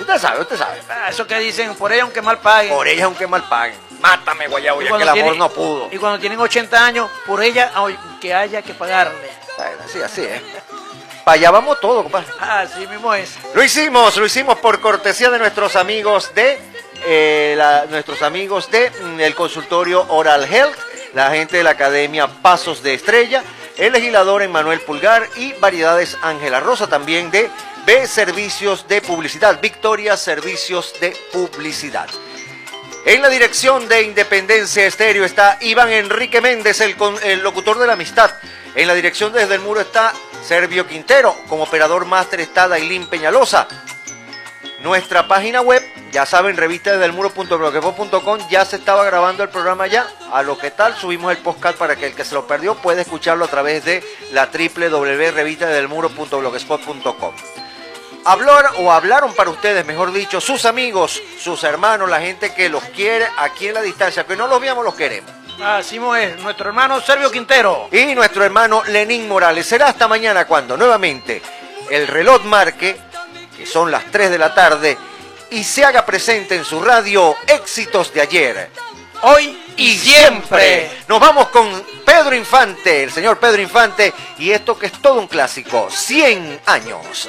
usted sabe, usted sabe. Ah, eso que dicen, por ella aunque mal paguen. Por ellas aunque mal paguen. Mátame, guayabo, ya que el amor no pudo. Y cuando tienen 80 años, por ella aunque haya que pagarle. Así, así es. Para allá vamos todo, compadre. Así mismo es. Lo hicimos, lo hicimos por cortesía de nuestros amigos de eh, la- nuestros amigos de mm, el consultorio Oral Health, la gente de la Academia Pasos de Estrella, el legislador Emmanuel Pulgar y Variedades Ángela Rosa también de B Servicios de Publicidad, Victoria Servicios de Publicidad. En la dirección de Independencia Estéreo está Iván Enrique Méndez, el, con- el locutor de la amistad. En la dirección desde el muro está Servio Quintero. Como operador máster está Dailín Peñalosa. Nuestra página web, ya saben, revista desde el ya se estaba grabando el programa ya. A lo que tal, subimos el podcast para que el que se lo perdió pueda escucharlo a través de la www.revista Hablar o hablaron para ustedes, mejor dicho, sus amigos, sus hermanos, la gente que los quiere aquí en la distancia, que no los veamos, los queremos. Así es. Nuestro hermano Servio Quintero. Y nuestro hermano Lenín Morales. Será hasta mañana cuando nuevamente el reloj marque, que son las 3 de la tarde, y se haga presente en su radio éxitos de ayer. Hoy y siempre. Nos vamos con Pedro Infante, el señor Pedro Infante, y esto que es todo un clásico, 100 años.